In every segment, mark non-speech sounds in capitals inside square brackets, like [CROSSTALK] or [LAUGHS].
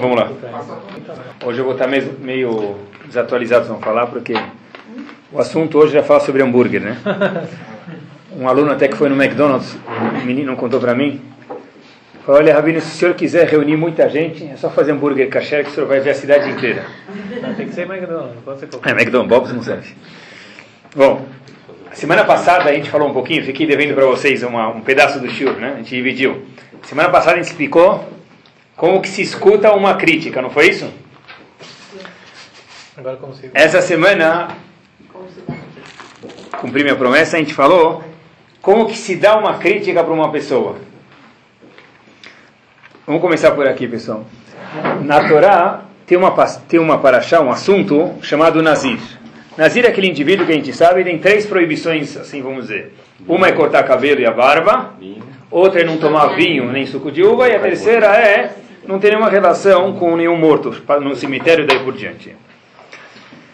Vamos lá. Hoje eu vou estar meio, desatualizado, vamos falar, porque o assunto hoje é falar sobre hambúrguer, né? Um aluno até que foi no McDonald's, um menino contou para mim, falou, olha, Rabino, se o senhor quiser reunir muita gente, é só fazer hambúrguer kasher que o senhor vai ver a cidade inteira. Não, tem que ser McDonald's, pode ser qualquer É, McDonald's, Bob's não serve. Bom, semana passada a gente falou um pouquinho, fiquei devendo para vocês uma, um pedaço do shiur, né? A gente dividiu. Semana passada a gente explicou como que se escuta uma crítica, não foi isso? Agora como se... Essa semana, cumpri minha promessa, a gente falou como que se dá uma crítica para uma pessoa. Vamos começar por aqui, pessoal. Na Torá tem uma, tem uma paraxá, um assunto chamado Nazir. Nazir é aquele indivíduo que a gente sabe tem três proibições, assim vamos dizer. Uma é cortar cabelo e a barba, outra é não tomar vinho nem suco de uva, e a terceira é não ter nenhuma relação com nenhum morto no cemitério daí por diante.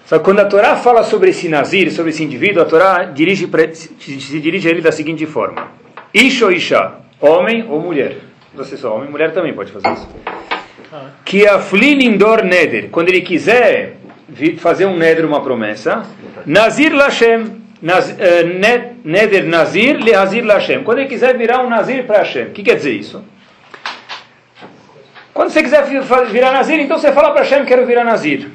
Só que quando a Torá fala sobre esse Nazir, sobre esse indivíduo, a Torá dirige pra, se dirige a ele da seguinte forma: Isha ou Isha, homem ou mulher. Você só homem, mulher também pode fazer isso. Que aflinindor neder, quando ele quiser fazer um neder, uma promessa, Nazir Lashem, uh, neder Nazir le Hazir Lashem. Quando ele quiser virar um Nazir para Hashem. O que quer dizer isso? Quando você quiser virar Nazir, então você fala para Hashem, quero virar Nazir.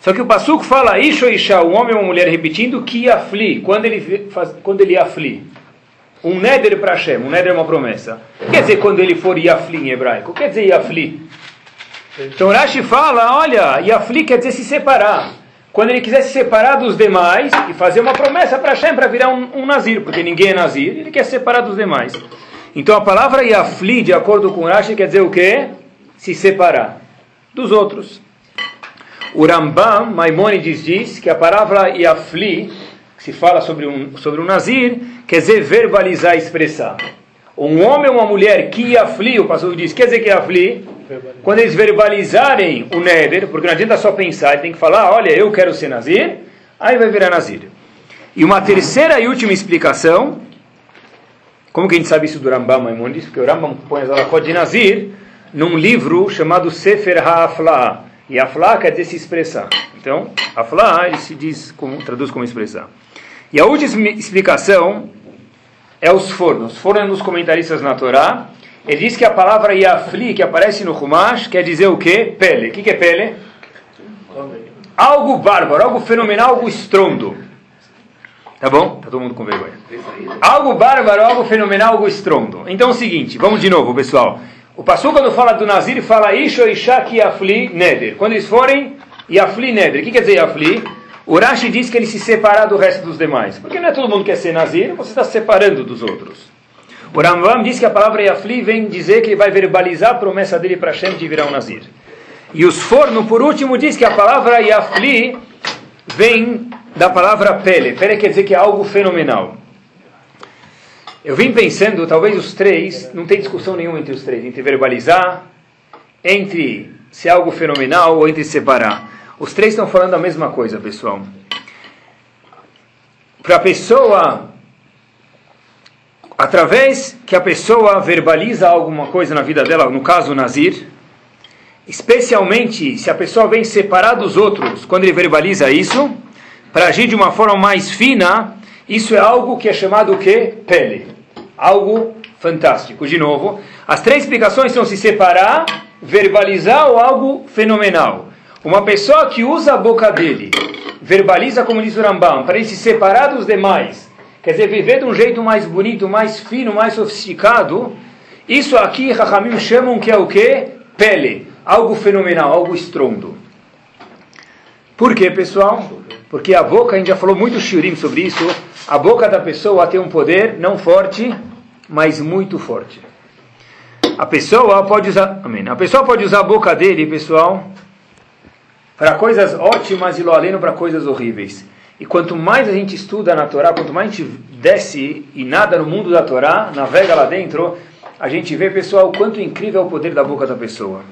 Só que o Passuco fala, Isha ou Isha, um homem ou uma mulher, repetindo, que afli, quando ele, faz, quando ele afli. Um neder para Hashem, um neder é uma promessa. Quer dizer quando ele for Yafli em hebraico? Quer dizer Yafli? Então Rashi fala, olha, Yafli quer dizer se separar. Quando ele quiser se separar dos demais e fazer uma promessa para Hashem para virar um, um Nazir, porque ninguém é Nazir, ele quer se separar dos demais. Então a palavra Yafli, de acordo com Rashi, quer dizer o quê? Se separar dos outros. O Rambam, Maimonides diz que a palavra Yafli, que se fala sobre um, sobre um Nazir, quer dizer verbalizar, expressar. Um homem ou uma mulher que Yafli, o pastor diz, quer dizer que Yafli, quando eles verbalizarem o Neder, porque não adianta só pensar, tem que falar, olha, eu quero ser Nazir, aí vai virar Nazir. E uma terceira e última explicação, como que a gente sabe isso do Rambam Maimonides? Porque o Rambam põe as alakot de Nazir num livro chamado Sefer HaAfla'ah. E Afla'ah quer dizer se expressar. Então, Afla'ah ele se diz, como, traduz como expressar. E a última explicação é os fornos. Os fornos nos comentaristas na Torá, ele diz que a palavra Yafli, que aparece no Humash, quer dizer o quê? Pele. O que, que é pele? Algo bárbaro, algo fenomenal, algo estrondo. Tá bom? Tá todo mundo com vergonha. Algo bárbaro, algo fenomenal, algo estrondo. Então é o seguinte, vamos de novo, pessoal. O Passu, quando fala do Nazir, fala Isho Ishak Yafli Neder. Quando eles forem Yafli Neder. O que quer dizer Yafli? O Rashi diz que ele se separar do resto dos demais. Porque não é todo mundo que quer ser Nazir, você está se separando dos outros. O Rambam diz que a palavra Yafli vem dizer que ele vai verbalizar a promessa dele para Hashem de virar um Nazir. E os Forno, por último, diz que a palavra Yafli vem da palavra Pele. Pele quer dizer que é algo fenomenal. Eu vim pensando, talvez os três, não tem discussão nenhuma entre os três, entre verbalizar, entre ser algo fenomenal ou entre separar. Os três estão falando a mesma coisa, pessoal. Para a pessoa, através que a pessoa verbaliza alguma coisa na vida dela, no caso o Nazir, especialmente se a pessoa vem separar dos outros, quando ele verbaliza isso, para agir de uma forma mais fina, isso é algo que é chamado o quê? Pele. Algo fantástico. De novo, as três explicações são se separar, verbalizar ou algo fenomenal. Uma pessoa que usa a boca dele, verbaliza, como diz o Rambam, para ele se separar dos demais, quer dizer, viver de um jeito mais bonito, mais fino, mais sofisticado, isso aqui, Rahamim chamam que é o quê? Pele. Algo fenomenal, algo estrondo. Por quê, pessoal? Porque a boca, a gente já falou muito shiurim sobre isso, a boca da pessoa tem um poder não forte, mas muito forte. A pessoa pode usar, amém. A pessoa pode usar a boca dele, pessoal, para coisas ótimas e lo aleno para coisas horríveis. E quanto mais a gente estuda na Torá, quanto mais a gente desce e nada no mundo da Torá, navega lá dentro, a gente vê, pessoal, o quanto incrível é o poder da boca da pessoa.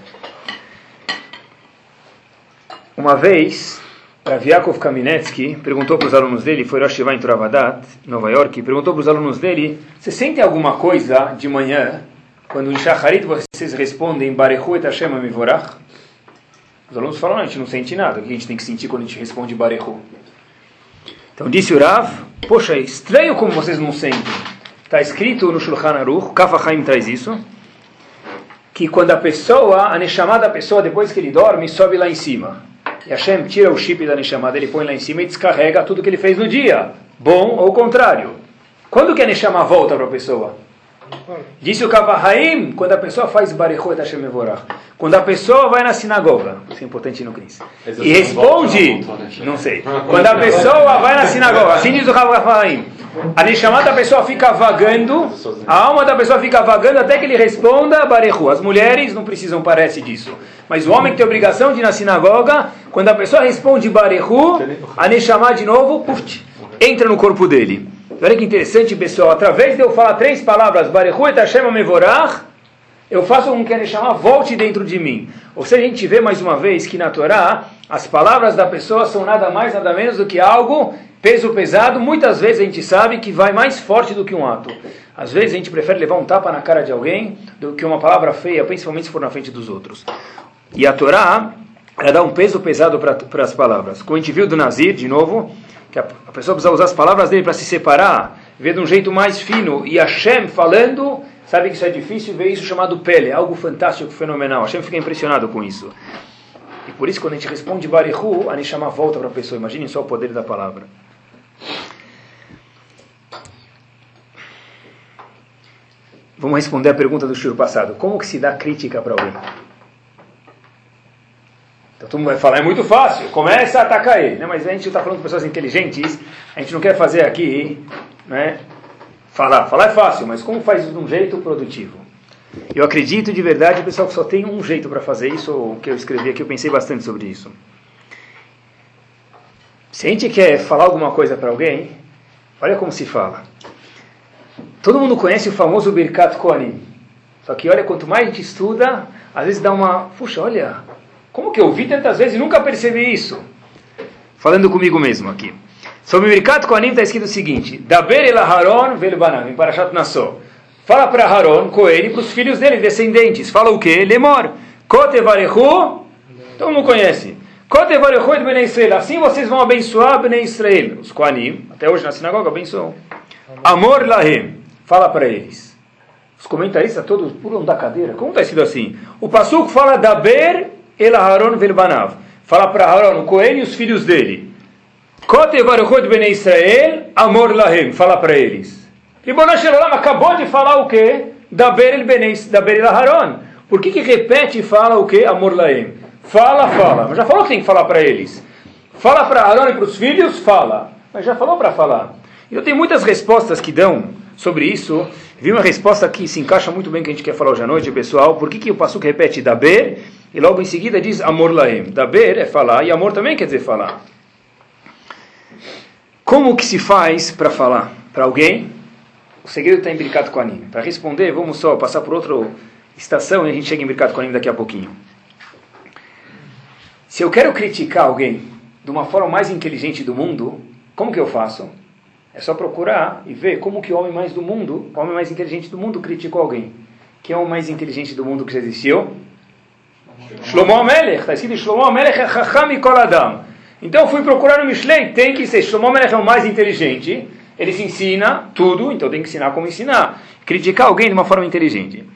Uma vez, Rav Yaakov Kaminetsky perguntou para os alunos dele, foi Rosh Hashanah em Turavadat, Nova York, perguntou para os alunos dele, você sente alguma coisa de manhã quando em Shacharit vocês respondem Barechu et Hashem Amivorach, os alunos falam, a gente não sente nada. O que a gente tem que sentir quando a gente responde Barechu? Então disse o Rav, poxa, é estranho como vocês não sentem. Está escrito no Shulchan Aruch, Kaf HaChaim traz isso, que quando a pessoa, a Neshama da pessoa, depois que ele dorme, sobe lá em cima. E Hashem tira o chip da Neshama dele, põe lá em cima e descarrega tudo que ele fez no dia. Bom ou contrário. Quando que a Neshama volta para a pessoa? Disse o Kavahaim, quando a pessoa faz Barechot Hashem Evorach. Quando a pessoa vai na sinagoga, isso é importante no Cris, e responde, não sei, quando a pessoa vai na sinagoga, assim diz o Kavahaim, a Neshama da pessoa fica vagando, a alma da pessoa fica vagando até que ele responda Barechu. As mulheres não precisam, parece disso. Mas o homem que tem obrigação de ir na sinagoga, quando a pessoa responde Barechu, a Neshama de novo, puf, entra no corpo dele. Olha que interessante, pessoal. Através de eu falar três palavras, Barechu et Hashem Mevorach, eu faço com que a Neshama volte dentro de mim. Ou seja, a gente vê mais uma vez que na Torá, as palavras da pessoa são nada mais, nada menos do que algo peso pesado. Muitas vezes a gente sabe que vai mais forte do que um ato. Às vezes a gente prefere levar um tapa na cara de alguém do que uma palavra feia, principalmente se for na frente dos outros. E a Torá, ela dá um peso pesado para as palavras. Como a gente viu do Nazir, de novo, que a, a pessoa precisa usar as palavras dele para se separar, ver de um jeito mais fino, e Hashem falando, sabe que isso é difícil, ver isso chamado pele, algo fantástico, fenomenal. Hashem fica impressionado com isso. E por isso, quando a gente responde Barihu, a gente chama volta para a pessoa. Imaginem só o poder da palavra. Vamos responder a pergunta do Shiro passado. Como que se dá crítica para alguém? Então todo mundo vai falar, é muito fácil, começa a atacar ele. Né? Mas a gente está falando com pessoas inteligentes, a gente não quer fazer aqui, né? falar. Falar é fácil, mas como faz de um jeito produtivo? Eu acredito de verdade, pessoal, que só tem um jeito para fazer isso, o que eu escrevi aqui, eu pensei bastante sobre isso. Se a gente quer falar alguma coisa para alguém, olha como se fala. Todo mundo conhece o famoso Birkat Kohanim. Só que olha, quanto mais a gente estuda, às vezes dá uma, puxa, olha, como que eu vi tantas vezes e nunca percebi isso? Falando comigo mesmo aqui. Sobre o Birkat Kohanim está escrito o seguinte: Daber el Haron vel banam, em Parashat Nassau. Fala para Haron, Cohen, e para os filhos dele, descendentes. Fala o quê? Lemor. Kote varechu, todo mundo conhece. Bnei. Assim vocês vão abençoar bnei Israel. Os Kohanim, até hoje na sinagoga, abençoam. Amor lahem. Fala para eles. Os comentaristas todos pulam da cadeira. Como está escrito assim? O Passuco fala Daber el Haron vel banav. Fala para Haron, o Cohen e os filhos dele. Kote bnei Israel. Amor lahem. Fala para eles. Ribono Shalom acabou de falar o quê? Da Berel Benes, da Berel Haron. Por que, que repete e fala o quê? Amor Laem. Fala, fala. Mas já falou que tem que falar para eles. Fala para Haron e para os filhos? Fala. Mas já falou para falar. Então tem muitas respostas que dão sobre isso. Vi uma resposta que se encaixa muito bem com que a gente quer falar hoje à noite, pessoal. Por que, que o Passuco repete Daber e logo em seguida diz Amor Laem? Daber é falar e amor também quer dizer falar. Como que se faz para falar para alguém? O segredo está em Birkat Kohanim. Para responder, vamos só passar por outra estação e a gente chega em Birkat Kohanim daqui a pouquinho. Se eu quero criticar alguém de uma forma mais inteligente do mundo, como que eu faço? É só procurar e ver como que o homem mais do mundo, o homem mais inteligente do mundo criticou alguém. Quem é o mais inteligente do mundo que já existiu? Shlomo Amelech. Está escrito Shlomo Amelech é Chacham Adam. Então fui procurar no Mishlei, tem que ser Shlomo Amelech é o mais inteligente. Ele se ensina tudo, então tem que ensinar como ensinar. Criticar alguém de uma forma inteligente.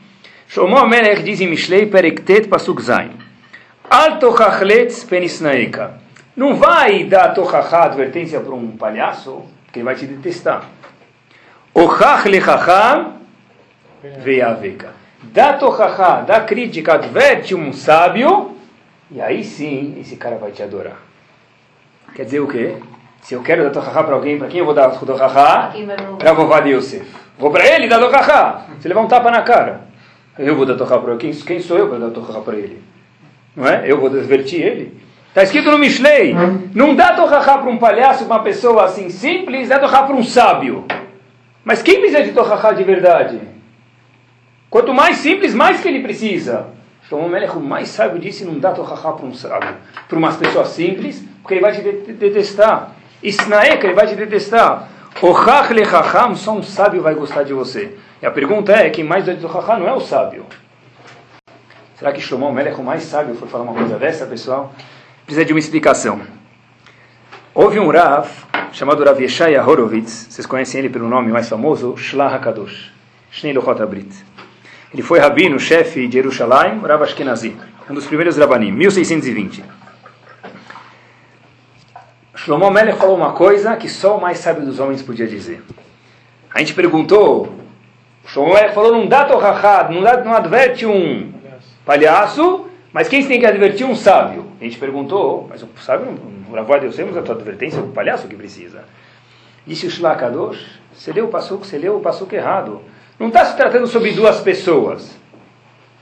Shlomo Amelech diz em Mishlei Perektet Pasuk Zain. Al tochachletz penisnaeka. Não vai dar tochachá, advertência para um palhaço, que ele vai te detestar. Ochach lechacham veiaveka. Dá tochachá, dá crítica, adverte um sábio, e aí sim esse cara vai te adorar. Quer dizer o quê? Se eu quero dar tochachá para alguém, para quem eu vou dar tochachá? Para vovó de Yosef. Vou para ele dar tochachá. Se levar um tapa na cara. Eu vou dar tochachá para quem, quem sou eu para dar tochachá para ele? Não é? Eu vou desvertir ele? Está escrito no Mishlei. Não dá tochachá para um palhaço, uma pessoa assim simples, dá tochachá para um sábio. Mas quem precisa de tochachá de verdade? Quanto mais simples, mais que ele precisa. Shlomo Melech, o mais sábio disse, não dá tochachá para um sábio. Para umas pessoas simples, porque ele vai te detestar. Isnaeka, ele vai te detestar. Ochach le chacham, só um sábio vai gostar de você. E a pergunta é, quem mais doido do chacham não é o sábio. Será que Shlomo Melech, o mais sábio, foi falar uma coisa dessa, pessoal? Precisa de uma explicação. Houve um Rav, chamado Rav Yeshaya Horowitz, vocês conhecem ele pelo nome mais famoso, Shlah HaKadosh, Shnei Lochot Abrit. Ele foi rabino, chefe de Jerusalém, Rav Ashkenazi, um dos primeiros rabanim, 1620. Shlomo Melech falou uma coisa que só o mais sábio dos homens podia dizer. A gente perguntou, Shlomo Melech falou, não dá torrachad, não, não adverte um palhaço, mas quem tem que advertir um sábio? A gente perguntou, mas o sábio, o Ravó Deus temos a tua advertência, o palhaço que precisa. Disse o Shlakadosh, você leu o passuco, você leu o passuco errado. Não está se tratando sobre duas pessoas.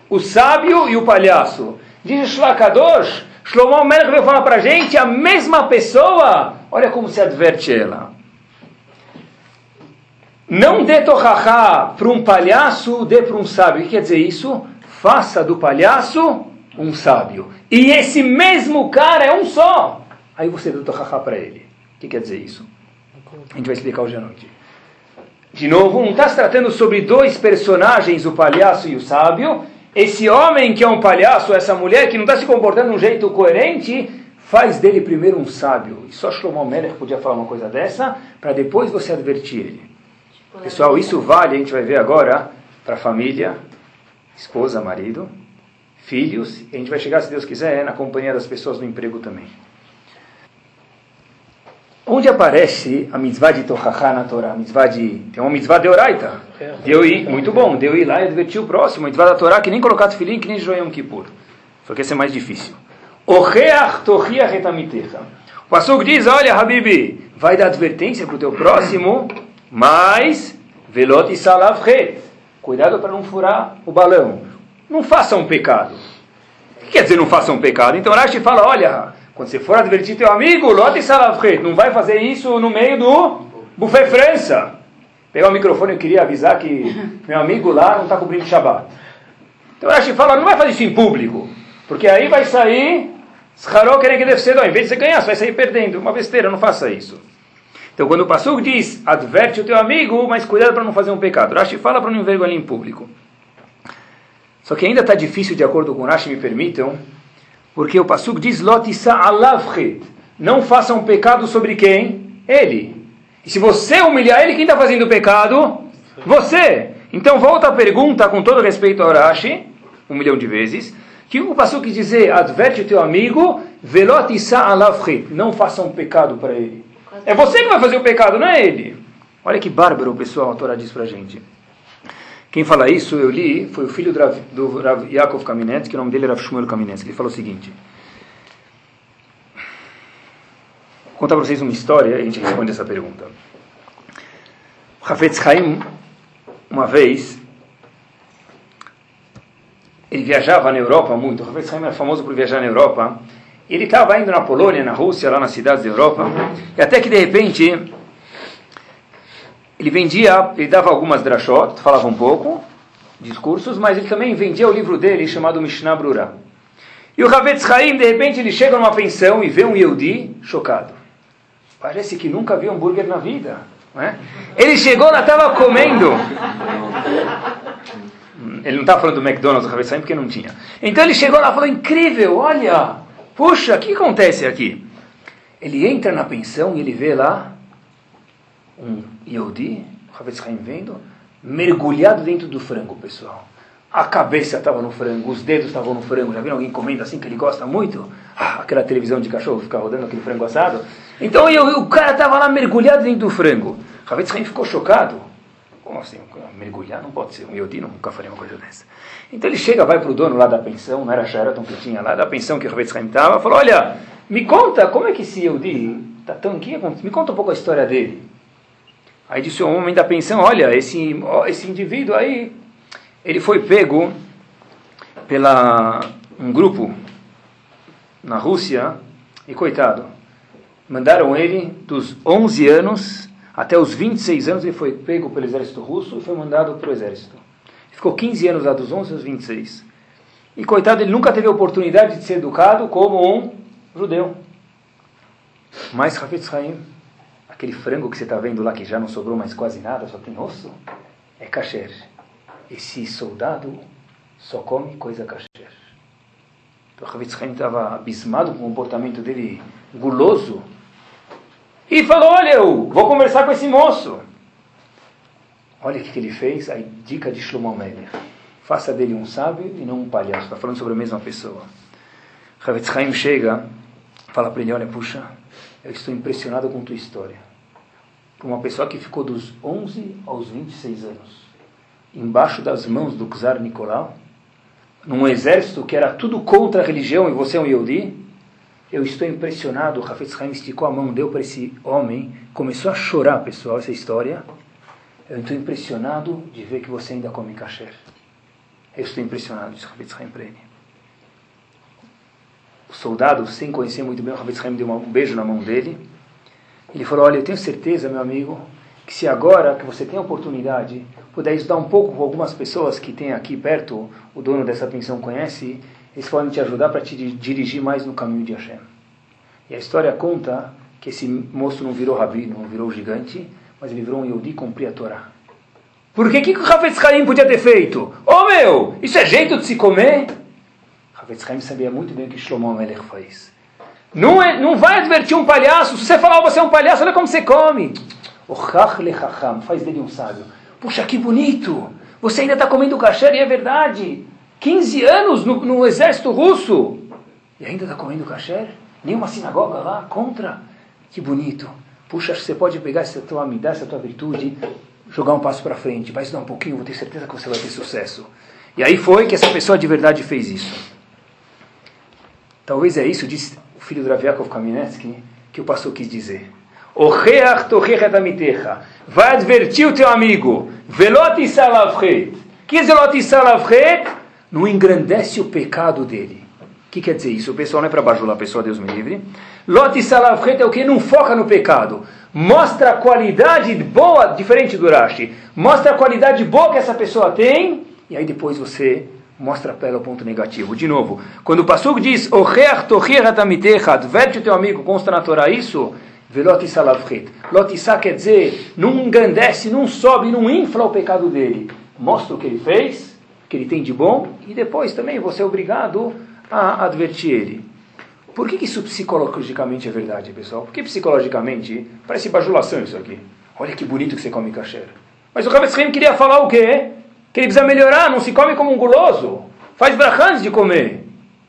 O sábio e o palhaço. Diz o Shlakadosh, Shlomo Melech veio falar para a gente, a mesma pessoa, olha como se adverte ela. Não dê torrachá para um palhaço, dê para um sábio. O que quer dizer isso? Faça do palhaço um sábio. E esse mesmo cara é um só. Aí você deu torrachá para ele. O que quer dizer isso? A gente vai explicar hoje à noite. De novo, não está se tratando sobre dois personagens, o palhaço e o sábio. Esse homem que é um palhaço, essa mulher que não está se comportando de um jeito coerente, faz dele primeiro um sábio. E só Shlomo Melech podia falar uma coisa dessa, para depois você advertir ele. Pessoal, isso vale, a gente vai ver agora, para a família, esposa, marido, filhos, e a gente vai chegar, se Deus quiser, na companhia das pessoas no emprego também. Onde aparece a mitzvah de Tochachá na Torá? A mitzvah de... Tem uma mitzvah de Oraita. Deu ir, muito bom, deu ir lá e advertir o próximo. A mitzvah da Torá que nem colocar tefilim, que nem Joyam Kippur. Só que esse é mais difícil. Ocheach tochiach etamitecha. O Pasuk diz, olha, Habibi, vai dar advertência para o teu próximo, mas velot e salav Cuidado para não furar o balão. Não faça um pecado. O que quer dizer não faça um pecado? Então Rashi fala, olha... Quando você for advertir teu amigo, lote salavret, não vai fazer isso no meio do buffet França. Pegar o microfone, eu queria avisar que [LAUGHS] meu amigo lá não está cumprindo Shabbat. Então Rashi fala, não vai fazer isso em público, porque aí vai sair, Scharó querer que deve ser, em vez de você ganhar, você vai sair perdendo. Uma besteira, não faça isso. Então quando o Passuk diz, adverte o teu amigo, mas cuidado para não fazer um pecado. Rashi fala para não envergonhar em público. Só que ainda está difícil, de acordo com Rashi, me permitam, porque o Pasuk diz, Lotissa alavchet. Não faça um pecado sobre quem? Ele. E se você humilhar ele, quem está fazendo o pecado? Você. Então volta a pergunta, com todo respeito ao Rashi, um milhão de vezes. O que o Pasuk quis dizer? Adverte o teu amigo, velotissa alavchet. Não faça um pecado para ele. É você que vai fazer o pecado, não é ele. Olha que bárbaro, pessoal, a Torá diz para a gente. Quem fala isso, eu li, foi o filho do Rav, do Rav Yaakov Kamenetsky, que o nome dele era Shmuel Kamenetsky. Ele falou o seguinte: Vou contar para vocês uma história e a gente responde essa pergunta. O Hafetz Haim, uma vez, ele viajava na Europa muito. O Hafetz Haim era famoso por viajar na Europa. Ele estava indo na Polônia, na Rússia, lá nas cidades da Europa, e até que de repente ele vendia, ele dava algumas drashot, falava um pouco, discursos, mas ele também vendia o livro dele chamado Mishnah Brura. E o Havetz Haim, de repente, ele chega numa pensão e vê um Yehudi chocado. Parece que nunca viu hambúrguer na vida. Não é? Ele chegou lá, estava comendo. Ele não estava falando do McDonald's, do Havetz Haim, porque não tinha. Então ele chegou lá e falou, incrível, olha, puxa, o que acontece aqui? Ele entra na pensão e ele vê lá um Yehudi, Havetz Haim vendo, mergulhado dentro do frango, pessoal. A cabeça estava no frango, os dedos estavam no frango. Já viram alguém comendo assim que ele gosta muito? Ah, aquela televisão de cachorro ficar rodando aquele frango assado. Então eu, o cara estava lá mergulhado dentro do frango. Havetz Haim ficou chocado. Como assim? Mergulhar não pode ser. Um Yehudi nunca faria uma coisa dessa. Então ele chega, vai para o dono lá da pensão, não era Sheraton que tinha lá, da pensão que o Havetz Haim estava, falou, olha, me conta, como é que esse Yehudi está tão aqui? Me conta um pouco a história dele. Aí disse o homem da pensão, olha, esse, esse indivíduo aí, ele foi pego pela um grupo na Rússia e coitado, mandaram ele dos 11 anos até os 26 anos, ele foi pego pelo exército russo e foi mandado para o exército. Ficou 15 anos lá dos 11 aos 26. E coitado, ele nunca teve a oportunidade de ser educado como um judeu. Mas Hafetz Haim aquele frango que você está vendo lá que já não sobrou mais quase nada, só tem osso, é kasher. Esse soldado só come coisa kasher. Então Havetz Haim estava abismado com o comportamento dele guloso e falou: Olha, eu vou conversar com esse moço. Olha o que, ele fez, a dica de Shlomo Melech. Faça dele um sábio e não um palhaço. Está falando sobre a mesma pessoa. Havetz Haim chega, fala para ele: Olha, puxa, eu estou impressionado com tua história. Uma pessoa que ficou dos 11 aos 26 anos, embaixo das mãos do czar Nicolau, num exército que era tudo contra a religião e você é um Yehudi, eu estou impressionado. O Hafez Haim esticou a mão, deu para esse homem, começou a chorar, pessoal, essa história. Eu estou impressionado de ver que você ainda come kasher. Eu estou impressionado, disse Hafez Haim para ele. O soldado, sem conhecer muito bem, o Hafez Haim deu um beijo na mão dele. Ele falou: Olha, eu tenho certeza, meu amigo, que se agora que você tem a oportunidade, puder estudar um pouco com algumas pessoas que tem aqui perto, o dono dessa pensão conhece, eles podem te ajudar para te dirigir mais no caminho de Hashem. E a história conta que esse moço não virou rabino, não virou gigante, mas ele virou um Yehudi e a Torá. Por que, que o Hafetz Haim podia ter feito? Oh meu, isso é jeito de se comer? Hafetz Haim sabia muito bem o que Shlomo Melech faz. Não, é, não vai advertir um palhaço. Se você falar, oh, você é um palhaço, olha como você come. O Chach Lechacham faz dele um sábio. Puxa, que bonito. Você ainda está comendo kasher e é verdade. 15 anos no, no exército russo e ainda está comendo kasher? Nenhuma sinagoga lá contra? Que bonito. Puxa, você pode pegar essa tua amidade, essa tua virtude, jogar um passo para frente, vai estudar um pouquinho, vou ter certeza que você vai ter sucesso. E aí foi que essa pessoa de verdade fez isso. Talvez é isso, disse o filho do Rav Kamenetsky, que o pastor quis dizer. Vai advertir o teu amigo. Velot salavchet. Que zelot salavchet? Não engrandece o pecado dele. O que quer dizer isso? O pessoal não é para bajular a pessoa, Deus me livre. Lot Salavret é o que não foca no pecado. Mostra a qualidade boa, diferente do Rashi. Mostra a qualidade boa que essa pessoa tem, e aí depois você mostra para ela o ponto negativo. De novo, quando o Passuco diz, adverte o teu amigo, consta na Torá isso, Velot Salavret. Lot quer dizer, não engrandece, não sobe, não infla o pecado dele. Mostra o que ele fez, que ele tem de bom, e depois também você é obrigado a advertir ele. Por que, isso psicologicamente é verdade, pessoal? Porque psicologicamente parece bajulação isso aqui. Olha que bonito que você come kasher. Mas o Ravetz queria falar o quê? Que ele precisa melhorar, não se come como um guloso. Faz brachans de comer.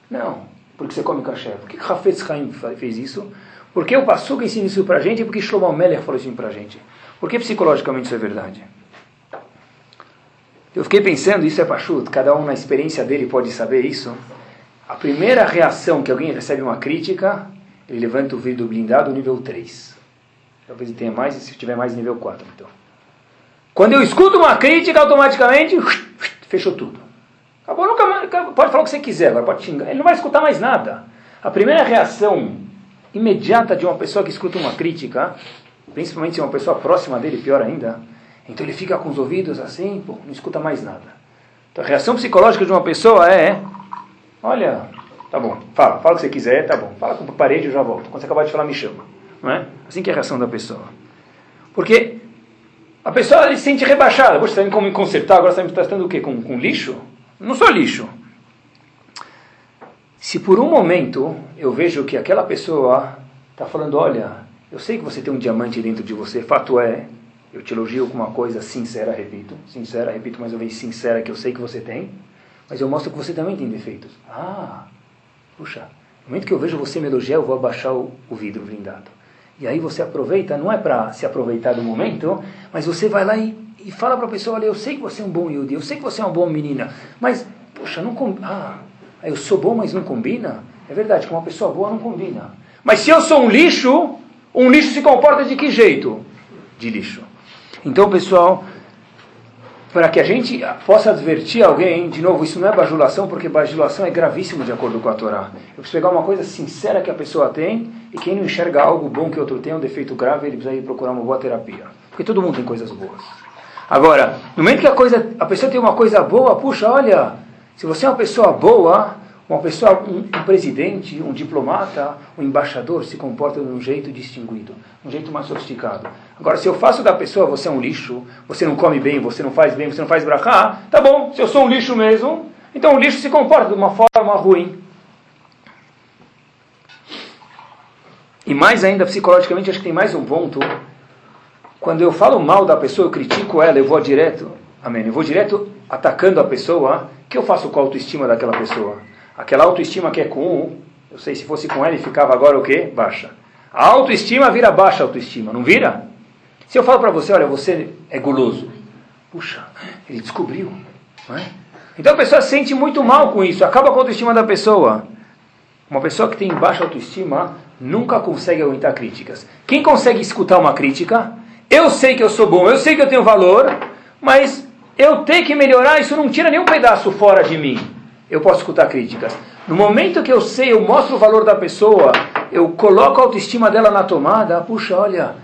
Não, porque você come kasher. Por que o Ravetz Haim fez isso? Porque o Passuca ensina isso pra gente e porque Shlomo Melech falou isso pra gente. Por que psicologicamente isso é verdade? Eu fiquei pensando, isso é pachuto, cada um na experiência dele pode saber isso. A primeira reação que alguém recebe uma crítica, ele levanta o vidro blindado nível 3. Talvez tenha mais, se tiver mais, nível 4. Então. Quando eu escuto uma crítica, automaticamente [TSK] fechou tudo. Acabou, nunca mais, pode falar o que você quiser, agora pode xingar. Ele não vai escutar mais nada. A primeira reação imediata de uma pessoa que escuta uma crítica, principalmente se é uma pessoa próxima dele, pior ainda, então ele fica com os ouvidos assim, pô, não escuta mais nada. Então a reação psicológica de uma pessoa é: olha, tá bom, fala, fala o que você quiser, tá bom, fala com a parede, eu já volto. Quando você acabar de falar, me chama. Não é? Assim que é a reação da pessoa. Porque a pessoa se sente rebaixada. Você está como me consertar, agora você está me tratando o quê? Com, com lixo? Não sou lixo. Se por um momento eu vejo que aquela pessoa está falando, olha, eu sei que você tem um diamante dentro de você, fato é, eu te elogio com uma coisa sincera, repito. Sincera, repito mais uma vez, sincera, que eu sei que você tem. Mas eu mostro que você também tem defeitos. Ah, puxa, no momento que eu vejo você me elogiar, eu vou abaixar o, o vidro blindado. E aí você aproveita, não é para se aproveitar do momento, mas você vai lá e, e fala para a pessoa, olha, eu sei que você é um bom Yudi, eu sei que você é uma boa menina, mas, puxa, não combina. Ah, eu sou bom, mas não combina? É verdade, com uma pessoa boa não combina. Mas se eu sou um lixo, um lixo se comporta de que jeito? De lixo. Então, pessoal, para que a gente possa advertir alguém, de novo, isso não é bajulação, porque bajulação é gravíssimo de acordo com a Torá. Eu preciso pegar uma coisa sincera que a pessoa tem, e quem não enxerga algo bom que outro tem, um defeito grave, ele precisa ir procurar uma boa terapia. Porque todo mundo tem coisas boas. Agora, no momento que a, coisa, a pessoa tem uma coisa boa, puxa, olha, se você é uma pessoa boa, uma pessoa, um, um, presidente, um diplomata, um embaixador se comporta de um jeito distinguido, um jeito mais sofisticado. Agora, se eu faço da pessoa, você é um lixo, você não come bem, você não faz bem, você não faz brachá, tá bom, se eu sou um lixo mesmo, então o lixo se comporta de uma forma ruim. E mais ainda, psicologicamente, acho que tem mais um ponto. Quando eu falo mal da pessoa, eu critico ela, eu vou direto, amém, eu vou direto atacando a pessoa, que eu faço com a autoestima daquela pessoa? Aquela autoestima que é com um, eu sei se fosse com ele ficava agora o quê? Baixa. A autoestima vira baixa autoestima, não vira? Se eu falo para você, olha, você é guloso. Puxa, ele descobriu, não é? Então a pessoa se sente muito mal com isso, acaba com a autoestima da pessoa. Uma pessoa que tem baixa autoestima nunca consegue aguentar críticas. Quem consegue escutar uma crítica? Eu sei que eu sou bom, eu sei que eu tenho valor, mas eu tenho que melhorar, isso não tira nenhum pedaço fora de mim eu posso escutar críticas. No momento que eu sei, eu mostro o valor da pessoa, eu coloco a autoestima dela na tomada, puxa, olha,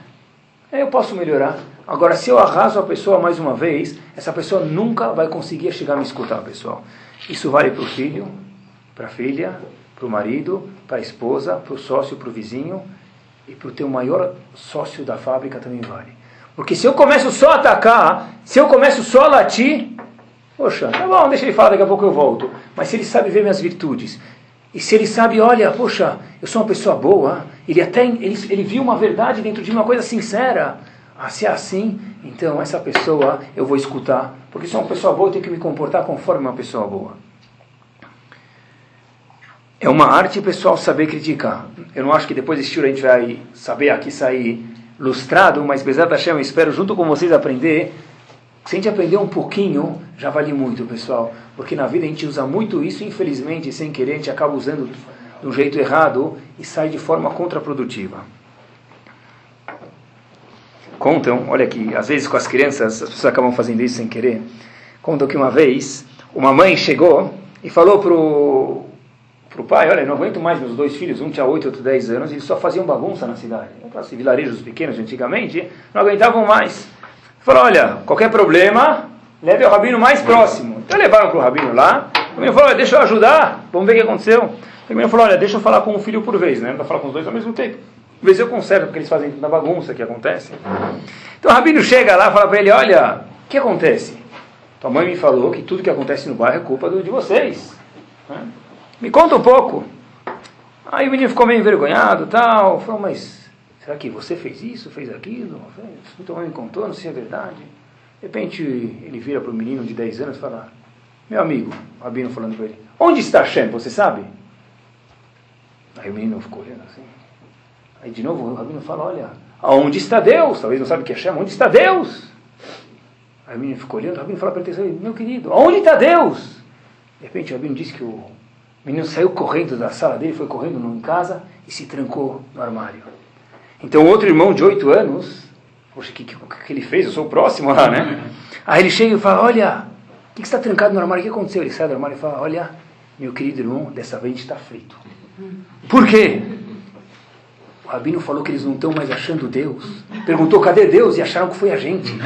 eu posso melhorar. Agora, se eu arraso a pessoa mais uma vez, essa pessoa nunca vai conseguir chegar a me escutar, pessoal. Isso vale para o filho, para a filha, para o marido, para a esposa, para o sócio, para o vizinho e para o teu maior sócio da fábrica também vale. Porque se eu começo só a atacar, se eu começo só a latir, Poxa, tá bom, deixa ele falar, daqui a pouco eu volto. Mas se ele sabe ver minhas virtudes, e se ele sabe, olha, poxa, eu sou uma pessoa boa, ele até ele, ele viu uma verdade dentro de uma coisa sincera. Ah, se é assim, então essa pessoa eu vou escutar. Porque se é uma pessoa boa, eu tenho que me comportar conforme uma pessoa boa. É uma arte pessoal saber criticar. Eu não acho que depois desse a gente vai saber aqui sair lustrado, mas Bezat Hashem, eu espero junto com vocês aprender se a gente aprender um pouquinho, já vale muito, pessoal. Porque na vida a gente usa muito isso, infelizmente, sem querer, a gente acaba usando de um jeito errado e sai de forma contraprodutiva. Contam, olha aqui, às vezes com as crianças, as pessoas acabam fazendo isso sem querer. Contam que uma vez, uma mãe chegou e falou pro pro pai, olha, não aguento mais meus dois filhos, um tinha 8, outro 10 anos, eles só faziam bagunça na cidade. Aqueles vilarejos pequenos antigamente, não aguentavam mais. Falou, olha, qualquer problema, leve ao rabino mais próximo. Então levaram para o rabino lá. O rabino falou, olha, deixa eu ajudar, vamos ver o que aconteceu. O rabino falou, olha, deixa eu falar com um filho por vez, né? Não dá falar com os dois ao mesmo tempo. Às vezes eu conserto, porque eles fazem na bagunça que acontece. Então o rabino chega lá e fala para ele, olha, o que acontece? Tua mãe me falou que tudo que acontece no bairro é culpa de vocês. Né? Me conta um pouco. Aí o menino ficou meio envergonhado tal. Falou, mas Será que você fez isso, fez aquilo? Então me contou, não sei se é verdade. De repente ele vira para o menino de 10 anos e fala: Meu amigo, o Rabino falando para ele: Onde está Hashem? Você sabe? Aí o menino ficou olhando assim. Aí de novo o Rabino fala: Olha, aonde está Deus? Talvez não sabe o que é Hashem. Onde está Deus? Aí o menino ficou olhando. O Rabino fala para ele: Meu querido, aonde está Deus? De repente o Rabino disse que o menino saiu correndo da sala dele, foi correndo em casa e se trancou no armário. Então, outro irmão de oito anos, poxa, o que, que, que, ele fez? Eu sou o próximo lá, né? Aí ele chega e fala: Olha, o que, está trancado no armário? O que aconteceu? Ele sai do armário e fala: Olha, meu querido irmão, dessa vez está frito. Por quê? O rabino falou que eles não estão mais achando Deus. Perguntou: Cadê Deus? E acharam que foi a gente. [LAUGHS]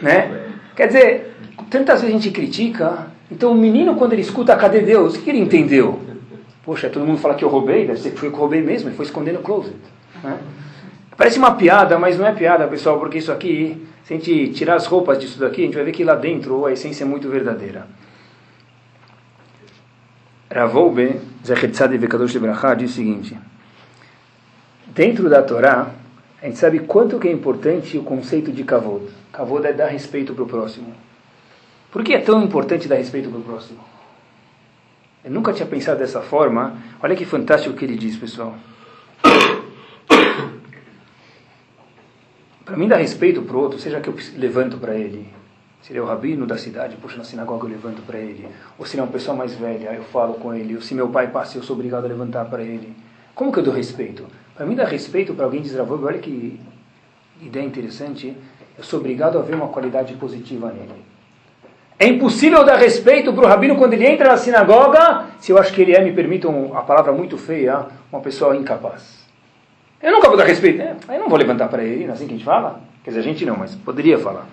né? Quer dizer, tantas vezes a gente critica. Então, o menino, quando ele escuta Cadê Deus? O que ele entendeu? Poxa, todo mundo fala que eu roubei, deve ser que foi que eu roubei mesmo, e foi esconder no closet. Né? Parece uma piada, mas não é piada, pessoal, porque isso aqui, se a gente tirar as roupas disso daqui, a gente vai ver que lá dentro a essência é muito verdadeira. Ravoube, Zechetzad Vekadosh Lebrachá, diz o seguinte: Dentro da Torá, a gente sabe quanto que é importante o conceito de kavod. Kavod é dar respeito para o próximo. Por que é tão importante dar respeito para o próximo? Eu nunca tinha pensado dessa forma. Olha que fantástico o que ele diz, pessoal. Para mim, dar respeito para o outro, seja que eu levanto para ele, se ele é o rabino da cidade, puxa na sinagoga eu levanto para ele, ou se ele é uma pessoa mais velha, eu falo com ele, ou se meu pai passa eu sou obrigado a levantar para ele. Como que eu dou respeito? Para mim, dar respeito para alguém desravou, olha que ideia interessante, eu sou obrigado a ver uma qualidade positiva nele. É impossível dar respeito para o rabino quando ele entra na sinagoga, se eu acho que ele é, me permitam a palavra muito feia, uma pessoa incapaz. Eu nunca vou dar respeito, né? Eu não vou levantar para ele, não é assim que a gente fala? Quer dizer, a gente não, mas poderia falar.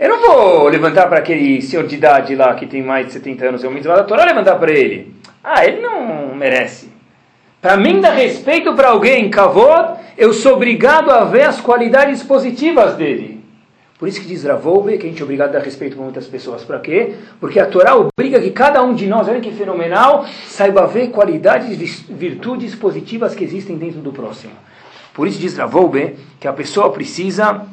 Eu não vou levantar para aquele senhor de idade lá que tem mais de 70 anos, o mitzvah da Torá, levantar para ele. Ah, ele não merece. Para mim, dar respeito para alguém, kavod, eu sou obrigado a ver as qualidades positivas dele. Por isso que diz Ravolve que a gente é obrigado a dar respeito para muitas pessoas. Para quê? Porque a Torá obriga que cada um de nós, olha que fenomenal, saiba ver qualidades, virtudes positivas que existem dentro do próximo. Por isso diz Ravolve que a pessoa precisa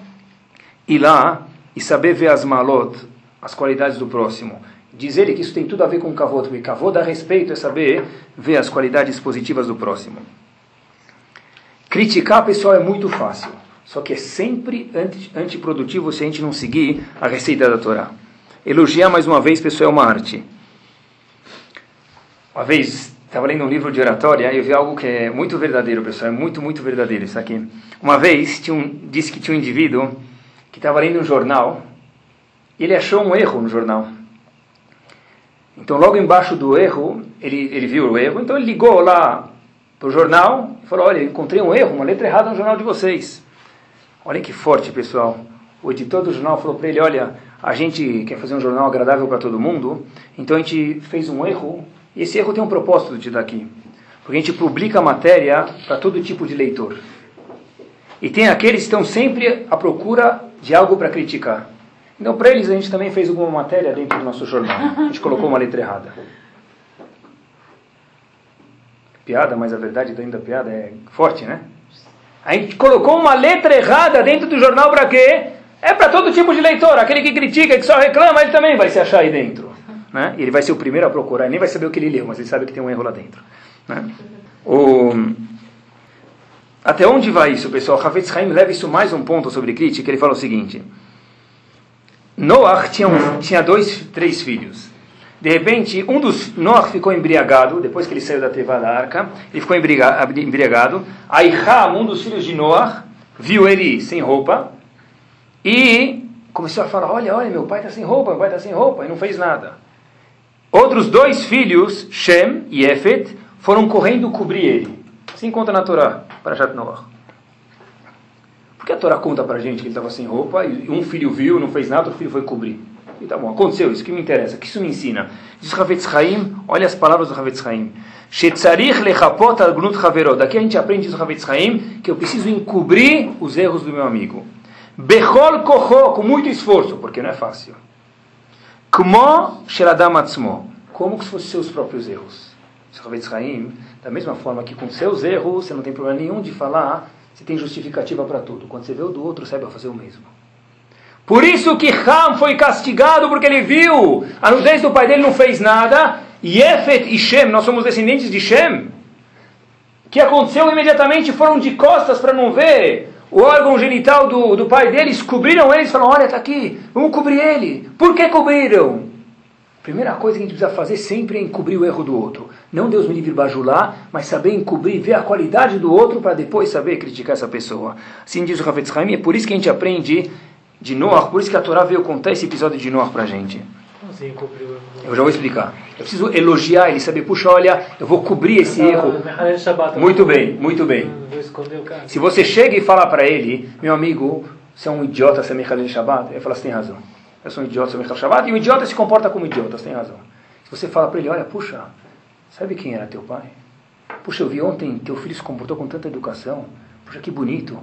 ir lá e saber ver as malot, as qualidades do próximo. Diz ele que isso tem tudo a ver com kavod, porque kavod dá respeito é saber ver as qualidades positivas do próximo. Criticar pessoal é muito fácil, só que é sempre anti, antiprodutivo se a gente não seguir a receita da Torá. Elogiar mais uma vez, pessoal, é uma arte. Uma vez, estava lendo um livro de oratória e eu vi algo que é muito verdadeiro, pessoal, é muito, muito verdadeiro isso aqui. Uma vez, tinha um, disse que tinha um indivíduo que estava lendo um jornal e ele achou um erro no jornal. Então, logo embaixo do erro, ele, ele viu o erro, então ele ligou lá para o jornal e falou: Olha, encontrei um erro, uma letra errada no jornal de vocês. Olha que forte, pessoal. O editor do jornal falou para ele: Olha, a gente quer fazer um jornal agradável para todo mundo, então a gente fez um erro, e esse erro tem um propósito de daqui. Porque a gente publica matéria para todo tipo de leitor. E tem aqueles que estão sempre à procura de algo para criticar. Então, para eles, a gente também fez alguma matéria dentro do nosso jornal. A gente colocou uma letra errada. Piada, mas a verdade ainda piada é forte, né? A gente colocou uma letra errada dentro do jornal para quê? É para todo tipo de leitor. Aquele que critica, que só reclama, ele também vai se achar aí dentro. Né? Ele vai ser o primeiro a procurar. Ele nem vai saber o que ele leu, mas ele sabe que tem um erro lá dentro. Né? O... Até onde vai isso, pessoal? Havetz Haim leva isso mais um ponto sobre crítica. Ele fala o seguinte: Noah tinha, um, tinha dois, três filhos. De repente, um dos Noah ficou embriagado, depois que ele saiu da teva da arca, ele ficou embriagado. Aí Ham, um dos filhos de Noah, viu ele sem roupa e começou a falar: Olha, olha, meu pai está sem roupa, meu pai está sem roupa, e não fez nada. Outros dois filhos, Shem e Efet, foram correndo cobrir ele. Assim conta na Torá, para Jat Noah. Por que a Torá conta para a gente que ele estava sem roupa e um filho viu, não fez nada, outro filho foi cobrir? E tá bom, aconteceu isso, que me interessa, que isso me ensina. Diz Havetz Haim, olha as palavras do Havetz Haim. Daqui a gente aprende, diz Havetz Haim, que eu preciso encobrir os erros do meu amigo. Bechol kocho, com muito esforço, porque não é fácil. Kmo sheladam atzmo. Como se fossem seus próprios erros. Havetz Haim, da mesma forma que com seus erros você não tem problema nenhum de falar, você tem justificativa para tudo. Quando você vê o do outro, saiba fazer o mesmo. Por isso que Ham foi castigado porque ele viu a nudez do pai dele não fez nada. E Efet e Shem, nós somos descendentes de Shem. Que aconteceu imediatamente foram de costas para não ver o órgão genital do, do pai deles, cobriram eles falaram: Olha, está aqui, vamos cobrir ele. Por que cobriram? Primeira coisa que a gente precisa fazer sempre é encobrir o erro do outro. Não Deus me livre bajular, mas saber encobrir, ver a qualidade do outro para depois saber criticar essa pessoa. Assim diz o Ravetz Haim, é por isso que a gente aprende de Noah, por isso que a Torá veio contar esse episódio de Noah para a gente. Assim, eu já vou explicar. Eu preciso elogiar ele, saber, puxa, olha, eu vou cobrir esse erro. Muito bem, muito bem. Se você chega e fala para ele, meu amigo, você é um idiota, você é Mechalel Shabbat, ele fala, você tem razão eu sou um idiota, sou um Shabbat, e o idiota se comporta como idiota, você tem razão. Se você fala para ele, olha, puxa, sabe quem era teu pai? Puxa, eu vi ontem teu filho se comportou com tanta educação, puxa, que bonito.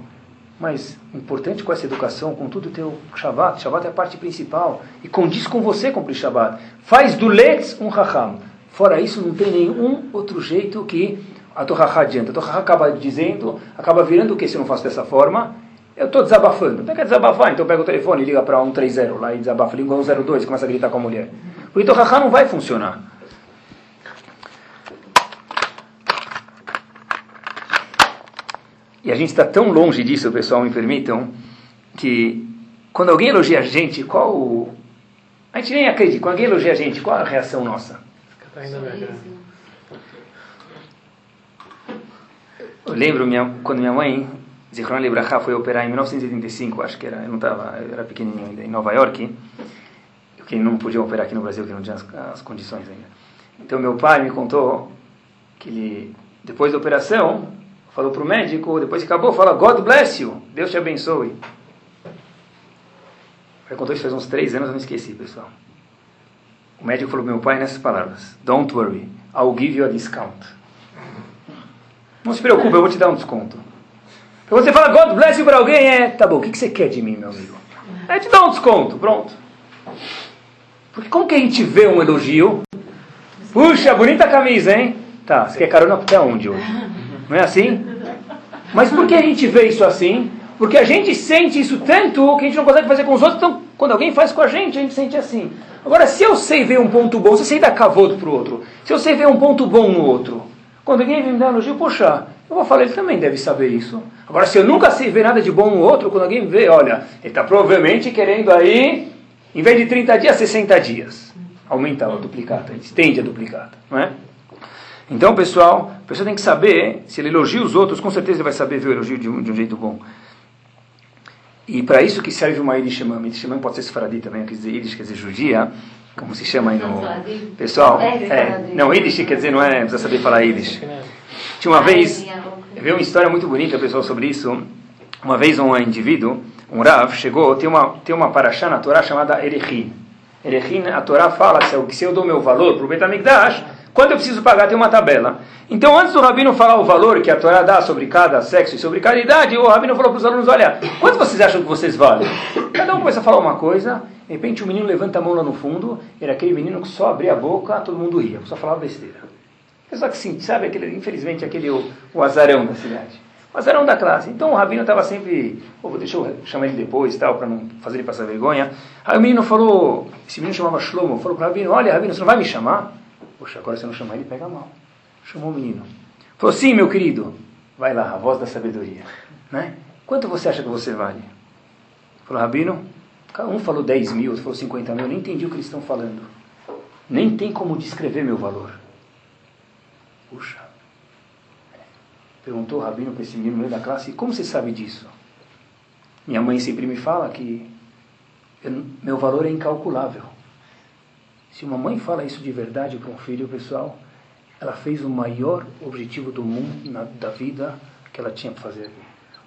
Mas importante com essa educação, com tudo teu Shabbat, Shabbat é a parte principal, e condiz com você cumprir Shabbat. Faz do Letz um Raham. Fora isso, não tem nenhum outro jeito que a Torah adianta. A Torah acaba dizendo, acaba virando o que se eu não faço dessa forma? Eu estou desabafando. Não quer desabafar, então pega o telefone e liga para 130 lá e desabafa. Liga 102 e começa a gritar com a mulher. O então Rahá não vai funcionar. E a gente está tão longe disso, pessoal, me permitam, que quando alguém elogia a gente, qual. O... A gente nem acredita. Quando alguém elogia a gente, qual a reação nossa? Eu lembro minha, quando minha mãe Zichron Libraha foi operar em 1985, acho que era, eu não estava, era pequenininho ainda, em Nova York, que não podia operar aqui no Brasil, que não tinha as, as condições ainda. Então meu pai me contou que ele, depois da operação, falou para o médico, depois que acabou, fala, God bless you, Deus te abençoe. Já contou isso faz uns três anos, eu não esqueci, pessoal. O médico falou para meu pai nessas palavras: Don't worry, I'll give you a discount. Não se preocupe, eu vou te dar um desconto. Quando você fala God bless you para alguém, é, tá bom, o que, que você quer de mim, meu amigo? É te dar um desconto, pronto. Porque como que a gente vê um elogio? Puxa, bonita camisa, hein? Tá, você quer carona até onde hoje? Não é assim? Mas por que a gente vê isso assim? Porque a gente sente isso tanto que a gente não consegue fazer com os outros, então quando alguém faz com a gente, a gente sente assim. Agora, se eu sei ver um ponto bom, se eu sei dar cavoto para o outro, se eu sei ver um ponto bom no outro, quando alguém vem me dar elogio, poxa, eu vou falar, ele também deve saber isso. Agora, se eu nunca sei ver nada de bom no outro, quando alguém vê, olha, ele está provavelmente querendo aí, em vez de 30 dias, 60 dias. Aumenta a duplicata, estende a duplicata, não é? Então, pessoal, a pessoa tem que saber, se ele elogia os outros, com certeza ele vai saber ver o elogio de um, de um jeito bom. E para isso que serve uma. Yiddish Shemam pode ser Sfaradi também, quer dizer, Yiddish quer dizer judia, como se chama aí no... Pessoal, é, não, Yiddish quer dizer, não é, precisa saber falar Yiddish. Tinha uma vez, eu vi uma história muito bonita, pessoal, sobre isso. Uma vez um indivíduo, um Rav, chegou, tem uma, tem uma paraxá na Torá chamada Erechin. Erechin, a Torá fala que se eu dou meu valor para o Betamigdash, quando eu preciso pagar, tem uma tabela. Então, antes do rabino falar o valor que a Torá dá sobre cada sexo e sobre cada idade, o rabino falou para os alunos: Olha, quanto vocês acham que vocês valem? Cada um começa a falar uma coisa, de repente o menino levanta a mão lá no fundo, era aquele menino que só abria a boca, todo mundo ria, só falava besteira. Só que sim, sabe, aquele, infelizmente, aquele o, o azarão da cidade. O azarão da classe. Então o rabino estava sempre, oh, deixa eu chamar ele depois, tal, para não fazer ele passar vergonha. Aí o menino falou, esse menino chamava Shlomo, falou para o rabino: Olha, rabino, você não vai me chamar? Poxa, agora se eu não chamar ele, pega mal. Chamou o menino. Falou, sim, meu querido. Vai lá, a voz da sabedoria. Né? Quanto você acha que você vale? Falou, Rabino, um falou 10 mil, outro falou 50 mil. Eu nem entendi o que eles estão falando. Nem tem como descrever meu valor. Puxa. Perguntou o Rabino para esse menino no meio da classe, como você sabe disso? Minha mãe sempre me fala que eu, meu valor é incalculável. Se uma mãe fala isso de verdade para um filho, pessoal, ela fez o maior objetivo do mundo, na, da vida, que ela tinha para fazer.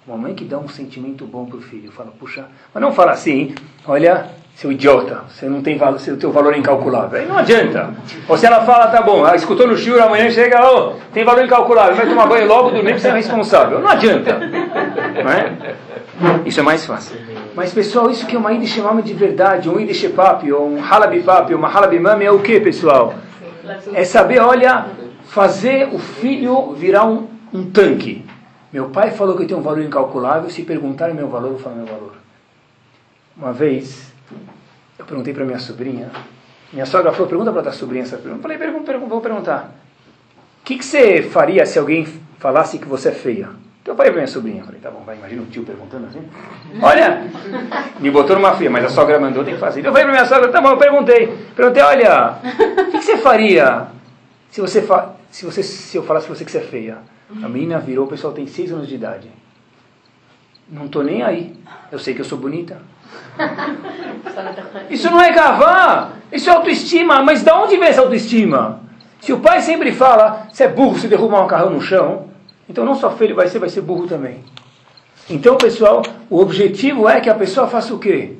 Uma mãe que dá um sentimento bom para o filho, fala, puxa, mas não fala assim, olha, seu idiota, você não tem valor, seu teu valor é incalculável. Aí não adianta. Ou se ela fala, tá bom, escutou no shiur, amanhã chega, oh, tem valor incalculável, vai tomar banho logo, dormir, você é responsável. Não adianta. Não é? Isso é mais fácil. Mas pessoal, isso que é uma Yiddish Mame de verdade, um Yiddish Papi, ou um Halabi Papi, uma Halabi Mame é o que, pessoal? É saber, olha, fazer o filho virar um, um tanque. Meu pai falou que eu tenho um valor incalculável, se perguntarem meu valor, eu falo meu valor. Uma vez, eu perguntei para minha sobrinha, minha sogra falou, pergunta para a tua sobrinha essa pergunta. Eu falei, vou perguntar. O que, que você faria se alguém falasse que você é feia? Então eu falei para minha sobrinha, falei, tá bom, vai, imagina um tio perguntando assim. Olha, me botou numa fria, mas a sogra mandou, tem que fazer. Então eu falei para minha sogra, tá bom, eu perguntei. Perguntei, olha, o que, que, você faria se você, fa se você se eu falasse para você que você é feia? A menina virou, o pessoal tem seis anos de idade. Não tô nem aí. Eu sei que eu sou bonita. [LAUGHS] Isso não é cavar, isso é autoestima. Mas de onde vem essa autoestima? Se o pai sempre fala, você é burro, se derruba um macarrão no chão, então não só feio vai ser, vai ser burro também. Então, pessoal, o objetivo é que a pessoa faça o quê?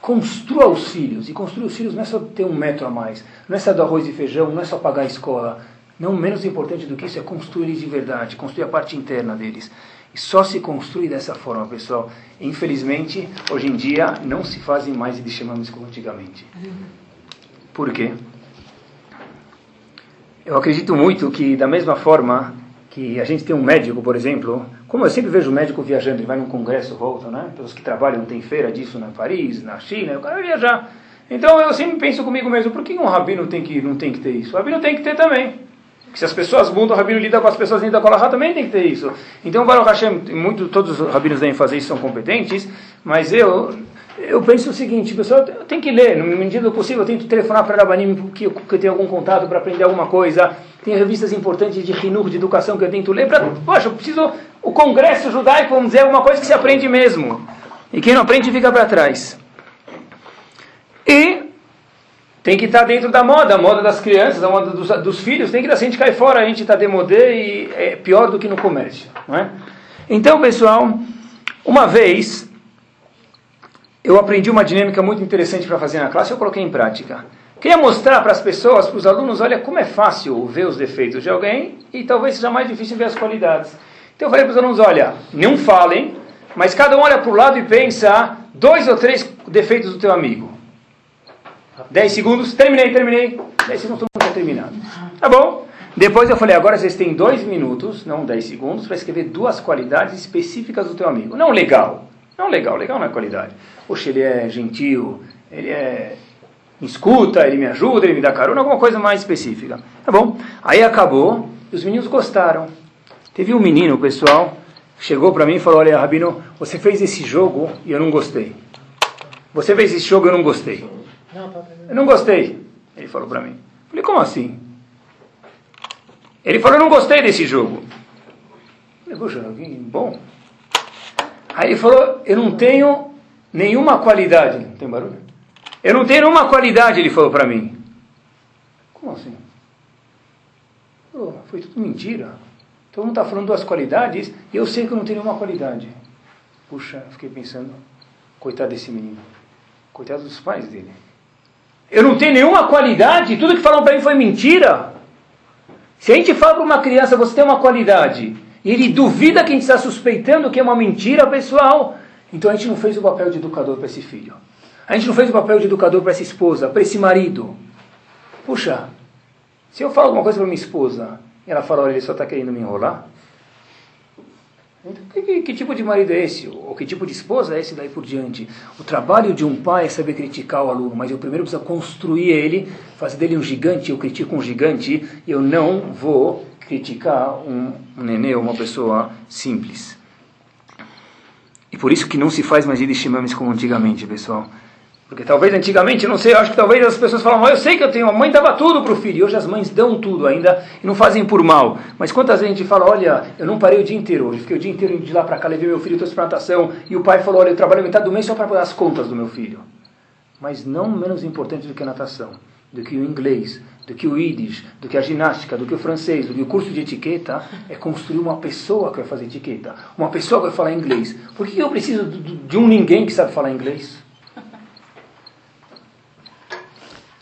Construa os filhos. E construir os filhos não é só ter um metro a mais, não é só do arroz e feijão, não é só pagar a escola. Não menos importante do que isso é construir eles de verdade, construir a parte interna deles. E só se construi dessa forma, pessoal. Infelizmente, hoje em dia, não se fazem mais de chamamos como antigamente. Por quê? Eu acredito muito que, da mesma forma que a gente tem um médico, por exemplo, como eu sempre vejo o médico viajando, ele vai num congresso, volta, né? Pessoas que trabalham, tem feira disso na Paris, na China, o cara vai viajar. Então eu sempre penso comigo mesmo, por que um rabino tem que, não tem que ter isso? O rabino tem que ter também. Porque se as pessoas mudam, o rabino lida com as pessoas dentro da Kolahá, também tem que ter isso. Então, Baruch Hashem, muito, todos os rabinos devem fazer isso, são competentes, mas eu, eu penso o seguinte, pessoal, eu tenho que ler, na medida do possível, eu tento telefonar para Rabanim porque eu tenho algum contato para aprender alguma coisa, tem revistas importantes de Hinur, de educação que eu tento ler, para, poxa, eu preciso, o congresso judaico, vamos dizer, é uma coisa que se aprende mesmo, e quem não aprende fica para trás. E tem que estar dentro da moda, a moda das crianças, a moda dos, dos filhos, tem que dar, se a gente cai fora, a gente está demodê e é pior do que no comércio, não é? Então, pessoal, uma vez eu aprendi uma dinâmica muito interessante para fazer na classe, eu coloquei em prática. Queria mostrar para as pessoas, para os alunos, olha como é fácil ver os defeitos de alguém e talvez seja mais difícil ver as qualidades. Então eu falei para os alunos, olha, não falem, mas cada um olha para o lado e pensa dois ou três defeitos do teu amigo. Dez segundos, terminei, terminei. Dez segundos, todo mundo está terminado. Tá bom? Depois eu falei, agora vocês têm dois minutos, não dez segundos, para escrever duas qualidades específicas do teu amigo. Não legal. Não legal, legal não é qualidade. Poxa, ele é gentil, ele é escuta, ele me ajuda, ele me dá carona, alguma coisa mais específica. Tá bom? Aí acabou e os meninos gostaram. Teve um menino, pessoal, chegou para mim e falou: Olha, Rabino, você fez esse jogo e eu não gostei. Você fez esse jogo e eu não gostei. Eu não gostei. Ele falou para mim. Falei: Como assim? Ele falou: Eu não gostei desse jogo. Falei: Poxa, bom. Aí ele falou: Eu não tenho nenhuma qualidade. Tem barulho? Eu não tenho nenhuma qualidade, ele falou para mim. Como assim? Oh, foi tudo mentira. Todo mundo está falando duas qualidades e eu sei que eu não tenho nenhuma qualidade. Puxa, fiquei pensando, coitado desse menino. Coitado dos pais dele. Eu não tenho nenhuma qualidade, tudo que falaram para mim foi mentira. Se a gente fala para uma criança, você tem uma qualidade, e ele duvida que a gente está suspeitando que é uma mentira pessoal, então a gente não fez o papel de educador para esse filho. A gente não fez o papel de educador para essa esposa, para esse marido. Puxa, se eu falo alguma coisa para minha esposa e ela fala, olha, ele só está querendo me enrolar, então, que, que, que, tipo de marido é esse? Ou que tipo de esposa é esse daí por diante? O trabalho de um pai é saber criticar o aluno, mas eu primeiro preciso construir ele, fazer dele um gigante, eu critico um gigante, eu não vou criticar um, nenê ou uma pessoa simples. E por isso que não se faz mais Yiddish como antigamente, pessoal. Porque talvez antigamente, não sei, acho que talvez as pessoas falam, eu sei que eu tenho, a mãe dava tudo para o filho, e hoje as mães dão tudo ainda e não fazem por mal. Mas quantas vezes a gente fala, olha, eu não parei o dia inteiro hoje, fiquei o dia inteiro de lá para cá, levei meu filho, trouxe para natação, e o pai falou, olha, eu trabalho metade do mês só para pagar as contas do meu filho. Mas não menos importante do que a natação, do que o inglês, do que o Yiddish, do que a ginástica, do que o francês, do que o curso de etiqueta, é construir uma pessoa que vai fazer etiqueta, uma pessoa que vai falar inglês. Por que eu preciso de um ninguém que sabe falar inglês? [LAUGHS]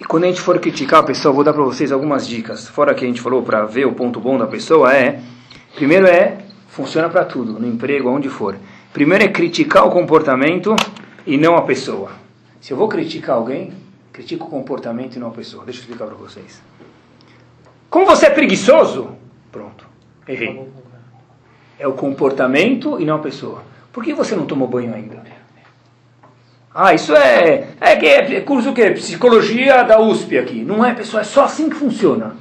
E quando a gente for criticar a pessoa, vou dar para vocês algumas dicas. Fora que a gente falou para ver o ponto bom da pessoa é, primeiro é funciona para tudo, no emprego, onde for. Primeiro é criticar o comportamento e não a pessoa. Se eu vou criticar alguém, critico o comportamento e não a pessoa. Deixa eu explicar para vocês. Como você é preguiçoso, pronto, errei. É o comportamento e não a pessoa. Por que você não tomou banho ainda? Ah, isso é, é, é, é curso que psicologia da USP aqui. Não é, pessoal, é só assim que funciona.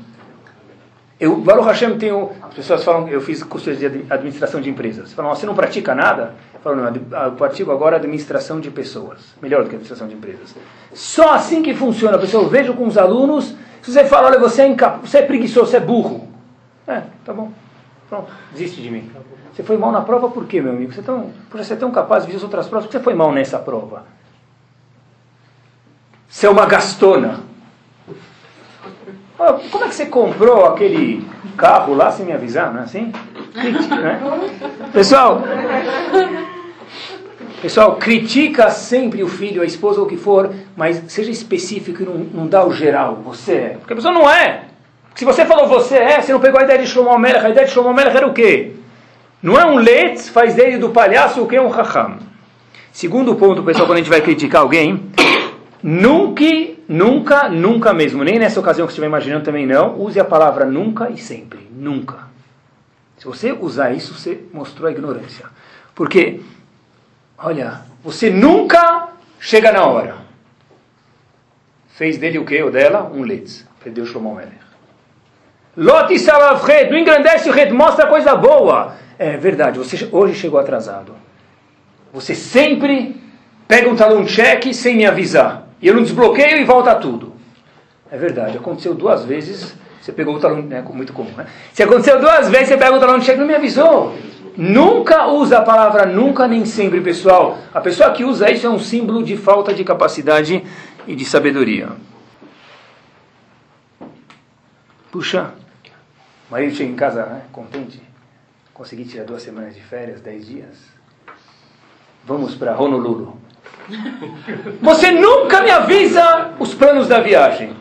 Eu, Baruch Hashem, tenho, as pessoas falam, eu fiz curso de administração de empresas. Falam, você não pratica nada? Eu falo, não, eu pratico agora administração de pessoas. Melhor do que administração de empresas. Só assim que funciona, pessoal. Eu vejo com os alunos, se você fala, olha, você é, incap você é preguiçoso, você é burro. É, tá bom. Pronto, desiste de mim. Você foi mal na prova por quê, meu amigo? Você é tão, você é tão capaz de ver as outras provas, por que você foi mal nessa prova? Você é uma gastona. Como é que você comprou aquele carro lá sem me avisar, não é assim? [LAUGHS] Né? Pessoal, pessoal, critica sempre o filho, a esposa ou o que for, mas seja específico e não, não dá o geral. Você é. Porque a pessoa não é. Se você falou você é, você não pegou a ideia de Shlomo. A ideia de Shlomo era o quê? Não é um letz, faz dele do palhaço o que é um raham. Segundo ponto, pessoal, quando a gente vai criticar alguém, Nunca, nunca, nunca mesmo, nem nessa ocasião que você estiver imaginando também não, use a palavra nunca e sempre. Nunca. Se você usar isso, você mostrou a ignorância. Porque, olha, você nunca chega na hora. Fez dele o que ou dela? Um letz. Perdeu Shlomo Melech. Lot Salavred, não engrandece o red, mostra coisa boa. É verdade, você hoje chegou atrasado. Você sempre pega um talão cheque sem me avisar. E eu não desbloqueio e volta tudo. É verdade, aconteceu duas vezes, você pegou o talão, é muito comum, né? Se aconteceu duas vezes, você pega o talão cheque e não me avisou. Nunca usa a palavra nunca nem sempre, pessoal. A pessoa que usa isso é um símbolo de falta de capacidade e de sabedoria. Puxa, o marido chega em casa né, contente. Consegui tirar duas semanas de férias, dez dias. Vamos para Honolulu. [LAUGHS] Você nunca me avisa os planos da viagem.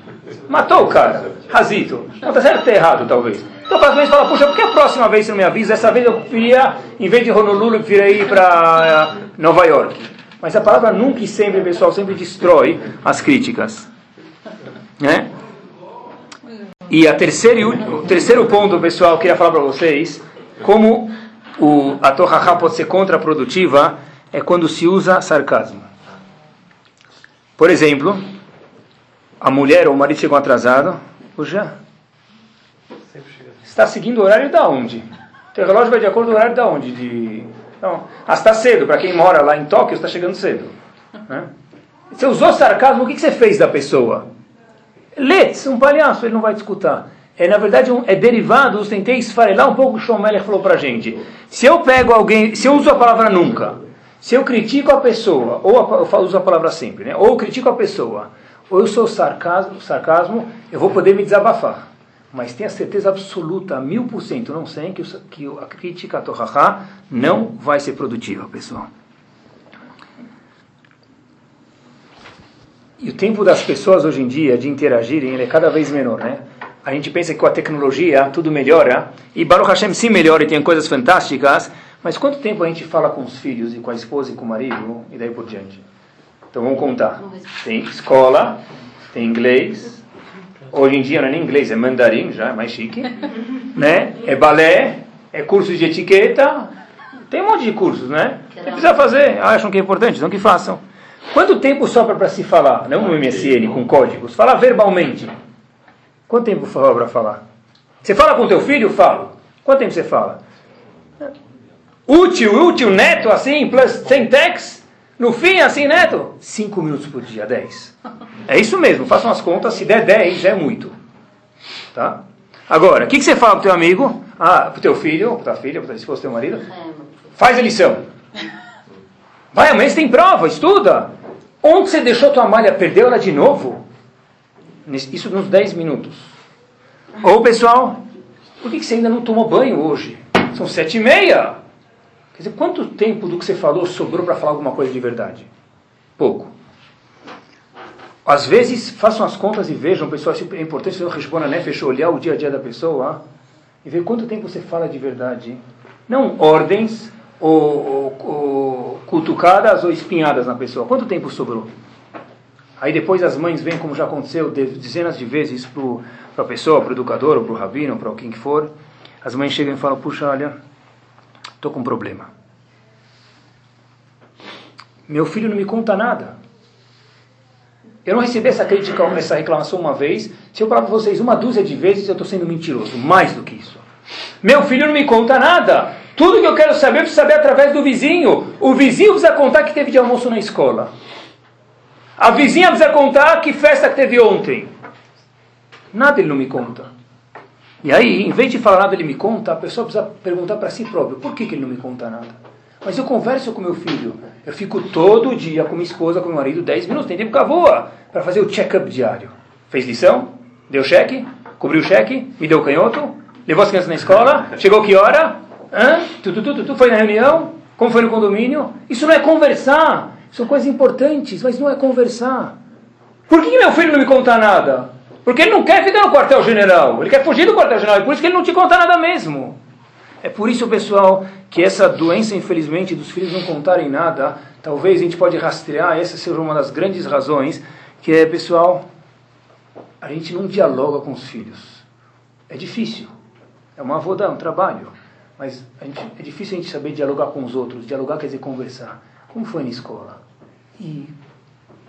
Matou o cara. Razito. Não está certo ou errado, talvez. Então, vezes, fala, puxa, por que a próxima vez você não me avisa? Essa vez eu queria, em vez de Honolulu, eu queria ir para eh, Nova York. Mas a palavra nunca e sempre, pessoal, sempre destrói as críticas. Né? E a terceira, o terceiro ponto, pessoal, eu queria falar para vocês, como o, a Torahá pode ser contraprodutiva, é quando se usa sarcasmo. Por exemplo, a mulher ou o marido chegou atrasado, puxa, está seguindo o horário da onde? Teu relógio vai de acordo com o horário da onde? De... Então, ah, está cedo, para quem mora lá em Tóquio, está chegando cedo. Né? Você usou sarcasmo, o que, você fez da pessoa? Let's, um palhaço, ele não vai te escutar. É, na verdade, um, é derivado, eu tentei esfarelar um pouco o que o Schomeller falou para gente. Se eu pego alguém, se eu uso a palavra nunca, se eu critico a pessoa, ou a, eu uso a palavra sempre, né? ou eu critico a pessoa, ou eu sou sarcasmo, sarcasmo eu vou poder me desabafar. Mas tenha certeza absoluta, mil por cento, não sei, que, que a crítica a Torahá não vai ser produtiva, pessoal. E o tempo das pessoas hoje em dia de interagirem é cada vez menor, né? A gente pensa que com a tecnologia tudo melhora, e Baruch Hashem sim melhora e tem coisas fantásticas, mas quanto tempo a gente fala com os filhos e com a esposa e com o marido e daí por diante? Então vamos contar. Tem escola, tem inglês, hoje em dia não é nem inglês, é mandarim, já é mais chique, né? É balé, é curso de etiqueta, tem um monte de cursos, né? Você precisa fazer, acham que é importante, então que façam. Quanto tempo sobra para se falar? Não no MSN com códigos. Falar verbalmente. Quanto tempo sobra para falar? Você fala com teu filho? Falo. Quanto tempo você fala? Útil, útil, neto, assim, plus sem text? No fim, assim, neto? Cinco minutos por dia, dez. É isso mesmo, façam as contas, se der dez, já é muito. Tá? Agora, o que, que você fala pro teu amigo? Ah, pro teu filho, pra tua filha, se fosse teu marido? Faz a lição. Vai, amanhã você tem prova, estuda. Onde você deixou tua malha? Perdeu ela de novo? Isso nos 10 minutos. Ou, pessoal, por que você ainda não tomou banho hoje? São sete e meia. Quer dizer, quanto tempo do que você falou sobrou para falar alguma coisa de verdade? Pouco. Às vezes, façam as contas e vejam, pessoal, é importante você não né? Fechou olhar o dia a dia da pessoa e ver quanto tempo você fala de verdade. Não ordens, ou, ou, cutucadas ou espinhadas na pessoa. Quanto tempo sobrou? Aí depois as mães vêm, como já aconteceu dezenas de vezes para a pessoa, para o educador, ou para o rabino, para quem que for. As mães chegam e falam, puxa, olha, estou com um problema. Meu filho não me conta nada. Eu não recebi essa crítica, essa reclamação uma vez. Se eu falar para vocês uma dúzia de vezes, eu estou sendo mentiroso. Mais do que isso. Meu filho não me conta nada. Tudo que eu quero saber, eu preciso saber através do vizinho. O vizinho precisa contar que teve de almoço na escola. A vizinha precisa contar que festa que teve ontem. Nada ele não me conta. E aí, em vez de falar nada ele me conta, a pessoa precisa perguntar para si próprio, por que, que ele não me conta nada? Mas eu converso com meu filho. Eu fico todo dia com minha esposa, com meu marido, 10 minutos, tem tempo que voa, para fazer o check-up diário. Fez lição? Deu cheque? Cobriu o cheque? Me deu canhoto? Levou as crianças na escola? Chegou que hora? Hã? Tu, tu, tu, tu, foi na reunião? Como foi no condomínio? Isso não é conversar. São coisas importantes, mas não é conversar. Por que meu filho não me conta nada? Porque ele não quer ficar no quartel-general. Ele quer fugir do quartel-general. E por isso que ele não te conta nada mesmo. É por isso, pessoal, que essa doença, infelizmente, dos filhos não contarem nada, talvez a gente pode rastrear, essa seja uma das grandes razões, que é, pessoal, a gente não dialoga com os filhos. É difícil. É uma avoda, um trabalho. Mas gente, é difícil a gente saber dialogar com os outros. Dialogar quer dizer conversar. Como foi na escola? E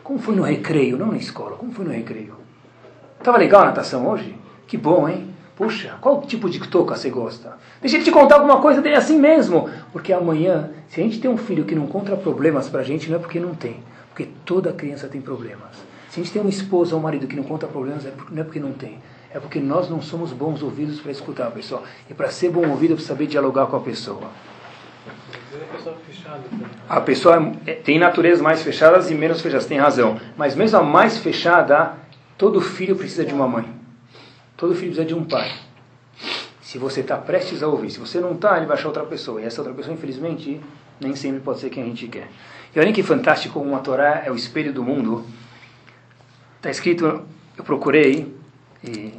como foi no recreio? Não na escola, como foi no recreio? Estava legal a natação hoje? Que bom, hein? Puxa, qual tipo de toca você gosta? Deixa ele te contar alguma coisa dele assim mesmo. Porque amanhã, se a gente tem um filho que não conta problemas pra gente, não é porque não tem. Porque toda criança tem problemas. Se a gente tem uma esposa ou um marido que não conta problemas, não é porque não tem é porque nós não somos bons ouvidos para escutar a pessoa. E para ser bom ouvido, é para saber dialogar com a pessoa. A pessoa é, tem naturezas mais fechadas e menos fechadas, tem razão. Mas mesmo a mais fechada, todo filho precisa de uma mãe. Todo filho precisa de um pai. Se você está prestes a ouvir, se você não está, ele vai achar outra pessoa. E essa outra pessoa, infelizmente, Nem sempre pode ser quem a gente quer. E olha que fantástico como a Torá é o espelho do mundo. Está escrito, eu procurei, e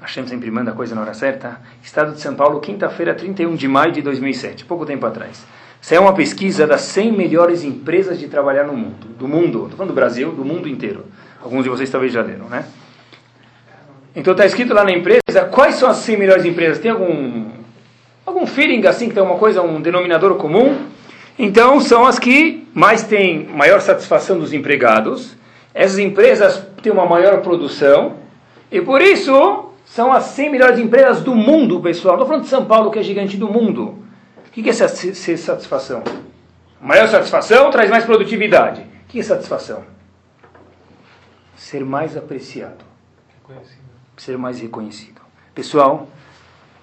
Hashem sempre manda a coisa na hora certa. Estado de São Paulo, quinta-feira, 31 de maio de 2007, pouco tempo atrás. Isso é uma pesquisa das 100 melhores empresas de trabalhar no mundo. Do mundo, estou falando do Brasil, do mundo inteiro. Alguns de vocês talvez já leram, né? Então está escrito lá na empresa, quais são as 100 melhores empresas? Tem algum, algum feeling assim, que tem uma coisa, um denominador comum? Então são as que mais têm maior satisfação dos empregados. Essas empresas têm uma maior produção. E por isso são as 100 melhores empresas do mundo, pessoal. Estou falando de São Paulo, que é gigante do mundo. O que é ser satisfação? Maior satisfação traz mais produtividade. O que é satisfação? Ser mais apreciado. Ser mais reconhecido. Pessoal,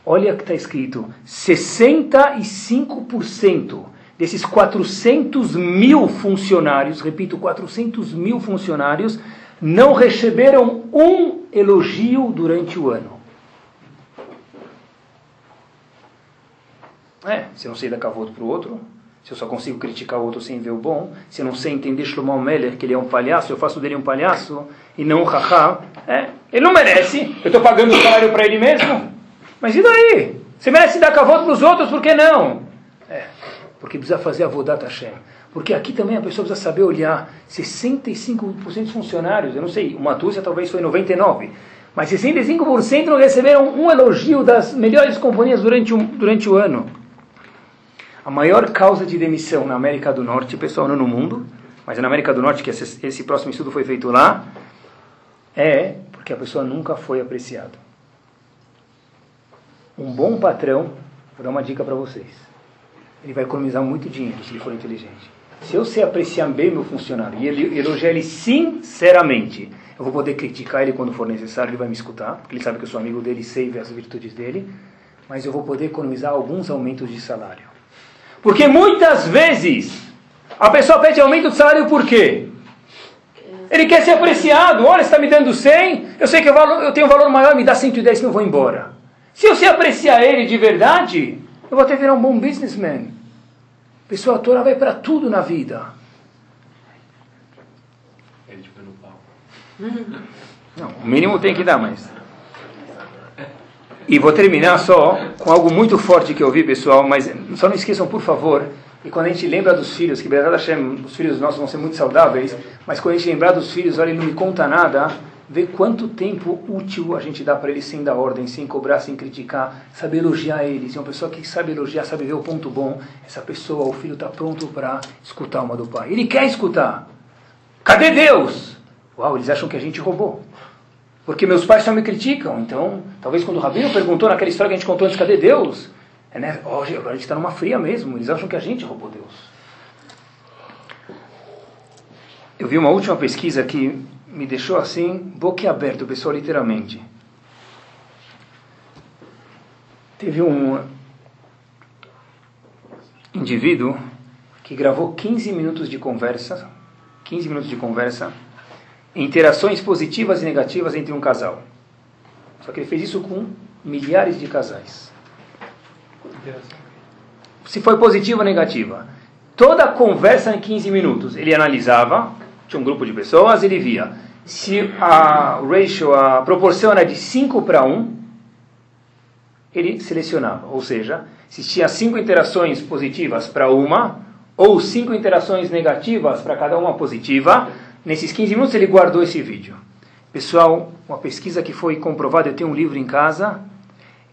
olha que está escrito: 65% desses 400 mil funcionários, repito, 400 mil funcionários, não receberam um elogio durante o ano. É, se não sei dar cavoto para o outro, se eu só consigo criticar o outro sem ver o bom, se eu não sei entender Shlomo Meller, que ele é um palhaço, eu faço dele um palhaço e não um haha, é, ele não merece, eu estou pagando o salário para ele mesmo. Mas e daí? Você merece dar cavoto para os outros, por que não? É, porque precisa fazer a Vodat Hashem. Porque aqui também a pessoa precisa saber olhar 65% dos funcionários, eu não sei, uma dúzia talvez foi 99%, mas 65% não receberam um elogio das melhores companhias durante, um, durante o ano. A maior causa de demissão na América do Norte, pessoal, não no mundo, mas na América do Norte, que esse, esse próximo estudo foi feito lá, é porque a pessoa nunca foi apreciada. Um bom patrão, vou dar uma dica para vocês, ele vai economizar muito dinheiro se ele for inteligente. Se eu sei apreciar bem meu funcionário e ele, elogiar ele sinceramente, eu vou poder criticar ele quando for necessário, ele vai me escutar, porque ele sabe que eu sou amigo dele sei as virtudes dele, mas eu vou poder economizar alguns aumentos de salário. Porque muitas vezes a pessoa pede aumento de salário por quê? Ele quer ser apreciado. Olha, você está me dando 100, eu sei que eu, valor, eu tenho um valor maior, me dá 110 que eu vou embora. Se eu sei apreciar ele de verdade, eu vou até virar um bom businessman. A Torá vai para tudo na vida. Ele te no pau. Não, o mínimo tem que dar, mas... E vou terminar só com algo muito forte que eu vi, pessoal, mas só não esqueçam, por favor, e quando a gente lembra dos filhos, que Hashem, os filhos nossos vão ser muito saudáveis, mas quando a gente lembrar dos filhos, olha, ele não me conta nada, vê quanto tempo útil a gente dá para eles sem dar ordem, sem cobrar, sem criticar, saber elogiar eles. E uma pessoa que sabe elogiar, sabe ver o ponto bom, essa pessoa, o filho está pronto para escutar uma do pai. Ele quer escutar. Cadê Deus? Uau, eles acham que a gente roubou. Porque meus pais só me criticam. Então, talvez quando o Rabino perguntou naquela história que a gente contou antes, cadê Deus? É, né? Hoje, agora a gente está numa fria mesmo. Eles acham que a gente roubou Deus. Eu vi uma última pesquisa que me deixou assim, boquiaberto, pessoal, literalmente. Teve um indivíduo que gravou 15 minutos de conversa, 15 minutos de conversa, interações positivas e negativas entre um casal. Só que ele fez isso com milhares de casais. Se foi positiva ou negativa. Toda a conversa em 15 minutos, ele analisava, tinha um grupo de pessoas, ele via se a ratio, a proporção era de 5 para 1, ele selecionava. Ou seja, se tinha 5 interações positivas para uma, ou 5 interações negativas para cada uma positiva, Nesses 15 minutos ele guardou esse vídeo. Pessoal, uma pesquisa que foi comprovada, eu tenho um livro em casa,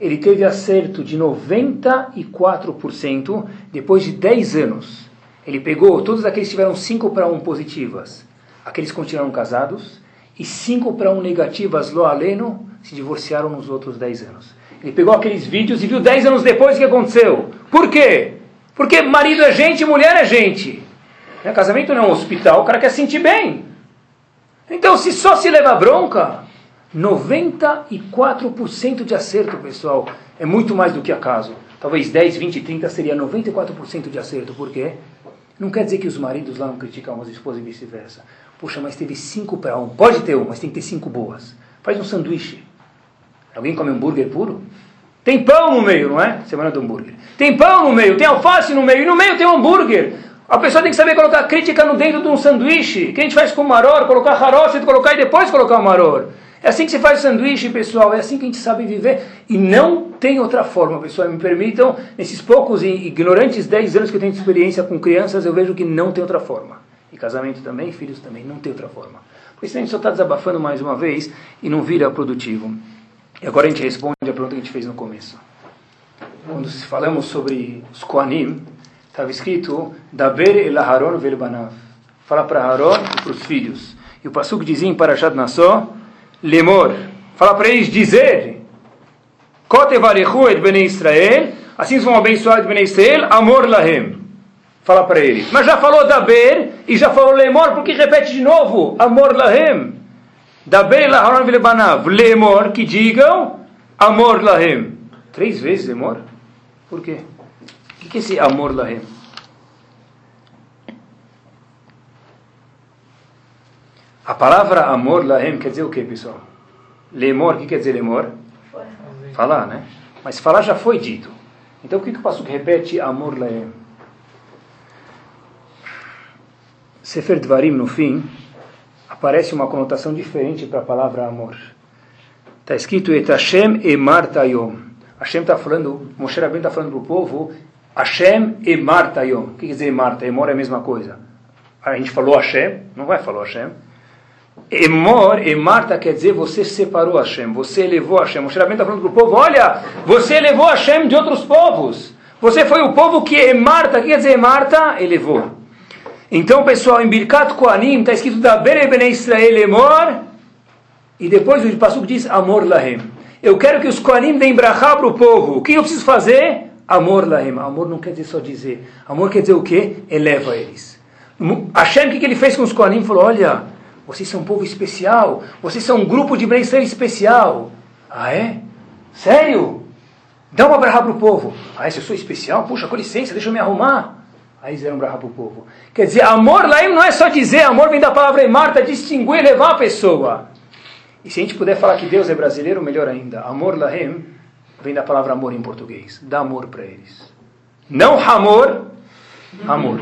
ele teve acerto de 94% depois de 10 anos. Ele pegou todos aqueles que tiveram 5 para 1 positivas, aqueles que continuaram casados, e 5 para 1 negativas, lo aleno, se divorciaram nos outros 10 anos. Ele pegou aqueles vídeos e viu 10 anos depois o que aconteceu. Por quê? Porque marido é gente, mulher é gente. Né? Casamento não é um hospital, o cara quer sentir bem. Então, se só se leva bronca, 94% de acerto, pessoal. É muito mais do que acaso. Talvez 10, 20, 30 seria 94% de acerto. Por quê? Não quer dizer que os maridos lá não criticam as esposas e vice-versa. Poxa, mas teve 5 para 1. Pode ter um, mas tem que ter 5 boas. Faz um sanduíche. Alguém come hambúrguer puro? Tem pão no meio, não é? Semana do hambúrguer. Tem pão no meio, tem alface no meio, e no meio tem um hambúrguer. A pessoa tem que saber colocar crítica no dentro de um sanduíche. Que a gente faz com maror, colocar haroset, colocar e depois colocar o maror. É assim que se faz sanduíche, pessoal. É assim que a gente sabe viver. E não tem outra forma, pessoal. Me permitam, nesses poucos e ignorantes 10 anos que eu tenho de experiência com crianças, eu vejo que não tem outra forma. E casamento também, filhos também, não tem outra forma. Por isso a gente só está desabafando mais uma vez e não vira produtivo. E agora a gente responde a pergunta que a gente fez no começo. Quando falamos sobre os Koanim, estava escrito Daber el Aharon vel banav. Fala para Aaron e para os filhos. E o Pasuk dizia em Parashat Nassó, Lemor. Fala para eles dizer, Kotevarechu et bnei Israel, assim vão abençoar et bnei Israel, amor lahem. Fala para eles. Mas já falou Daber e já falou Lemor, porque repete de novo, amor lahem. Daber el Aharon vel banav. Lemor, que digam, amor lahem. Três vezes Lemor? Por quê? Que esse amor lahem? A palavra amor lahem quer dizer o que, pessoal? Lemor, o que quer dizer lemor? Falar, né? Mas falar já foi dito. Então o que, que o pastor repete amor lahem? Sefer Dvarim, no fim, aparece uma conotação diferente para a palavra amor. Está escrito Et Hashem emar tayom. Hashem está falando, Moshe Rabbeinu está falando para o povo, Hashem emar tayom. O que quer dizer emar? Emor é a mesma coisa. A gente falou Hashem, não vai falar Hashem. Emor, Emarta quer dizer você separou Hashem, você elevou Hashem. Moshe Rabbeinu está falando para o povo, olha, você elevou Hashem de outros povos. Você foi o povo que Emarta, o que quer dizer Emarta? Elevou. Então, pessoal, em Birkat Koanim está escrito da Bere Bene Israel Emor, e depois o Passuco diz Amor Lahem. Eu quero que os Koanim deem brachá para o povo. O que eu preciso fazer? Amor Lahem. Amor não quer dizer só dizer. Amor quer dizer o quê? Eleva eles. Hashem, o que ele fez com os Koanim? Falou, olha, vocês são um povo especial. Vocês são um grupo de Bnei especial. Ah, é? Sério? Dá uma brahá para o povo. Ah, se eu sou especial? Puxa, com licença, deixa eu me arrumar. Aí deram brahá para o povo. Quer dizer, amor lá não é só dizer, amor vem da palavra Marta, distinguir, levar a pessoa. E se a gente puder falar que Deus é brasileiro, melhor ainda. Amor lahem vem da palavra amor em português. Dá amor para eles. Não amor, amor.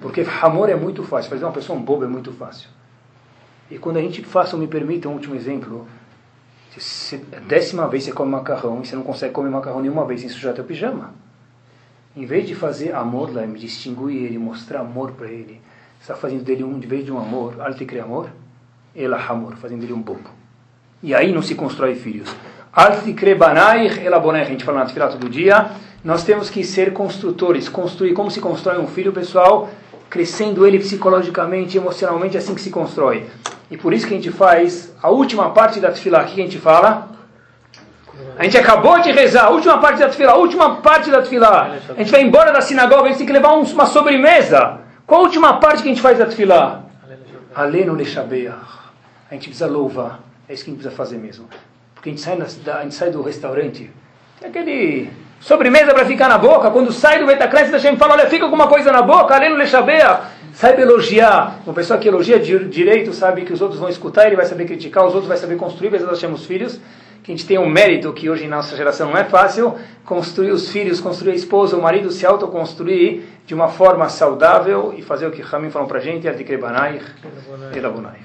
Porque amor é muito fácil. Fazer uma pessoa um bobo é muito fácil. E quando a gente faça, me permita um último exemplo. Se a décima vez você come macarrão e você não consegue comer macarrão nenhuma vez sem sujar teu pijama. Em vez de fazer amor lá, me distinguir ele, mostrar amor para ele, está fazendo dele um, de vez de um amor, alte cria amor, ela amor, fazendo dele um bobo. E aí não se constrói filhos. Alte banaich ela bonaich, a gente fala na tefilá todo dia. Nós temos que ser construtores, construir. Como se constrói um filho, pessoal? Crescendo ele psicologicamente, emocionalmente, é assim que se constrói. E por isso que a gente faz a última parte da tefilá. O que a gente fala? A gente acabou de rezar, a última parte da tefilá, a última parte da tefilá. A gente vai embora da sinagoga, a gente tem que levar uma sobremesa. Qual a última parte que a gente faz da tefilá? Aleno lechabeach. A gente precisa louvar. É isso que a gente precisa fazer mesmo. Porque a gente sai, na, a gente sai do restaurante, tem aquele sobremesa para ficar na boca. Quando sai do Betacrés, a gente fala, olha, fica com uma coisa na boca, aleno lechabeach. Saiba elogiar. Uma pessoa que elogia direito sabe que os outros vão escutar, ele vai saber criticar, os outros vai saber construir, mas nós temos filhos. Que a gente tem um mérito que hoje em nossa geração não é fácil, construir os filhos, construir a esposa, o marido, se autoconstruir de uma forma saudável e fazer o que Ramin falou para a gente, Erdikrebanayich, Elabonaich.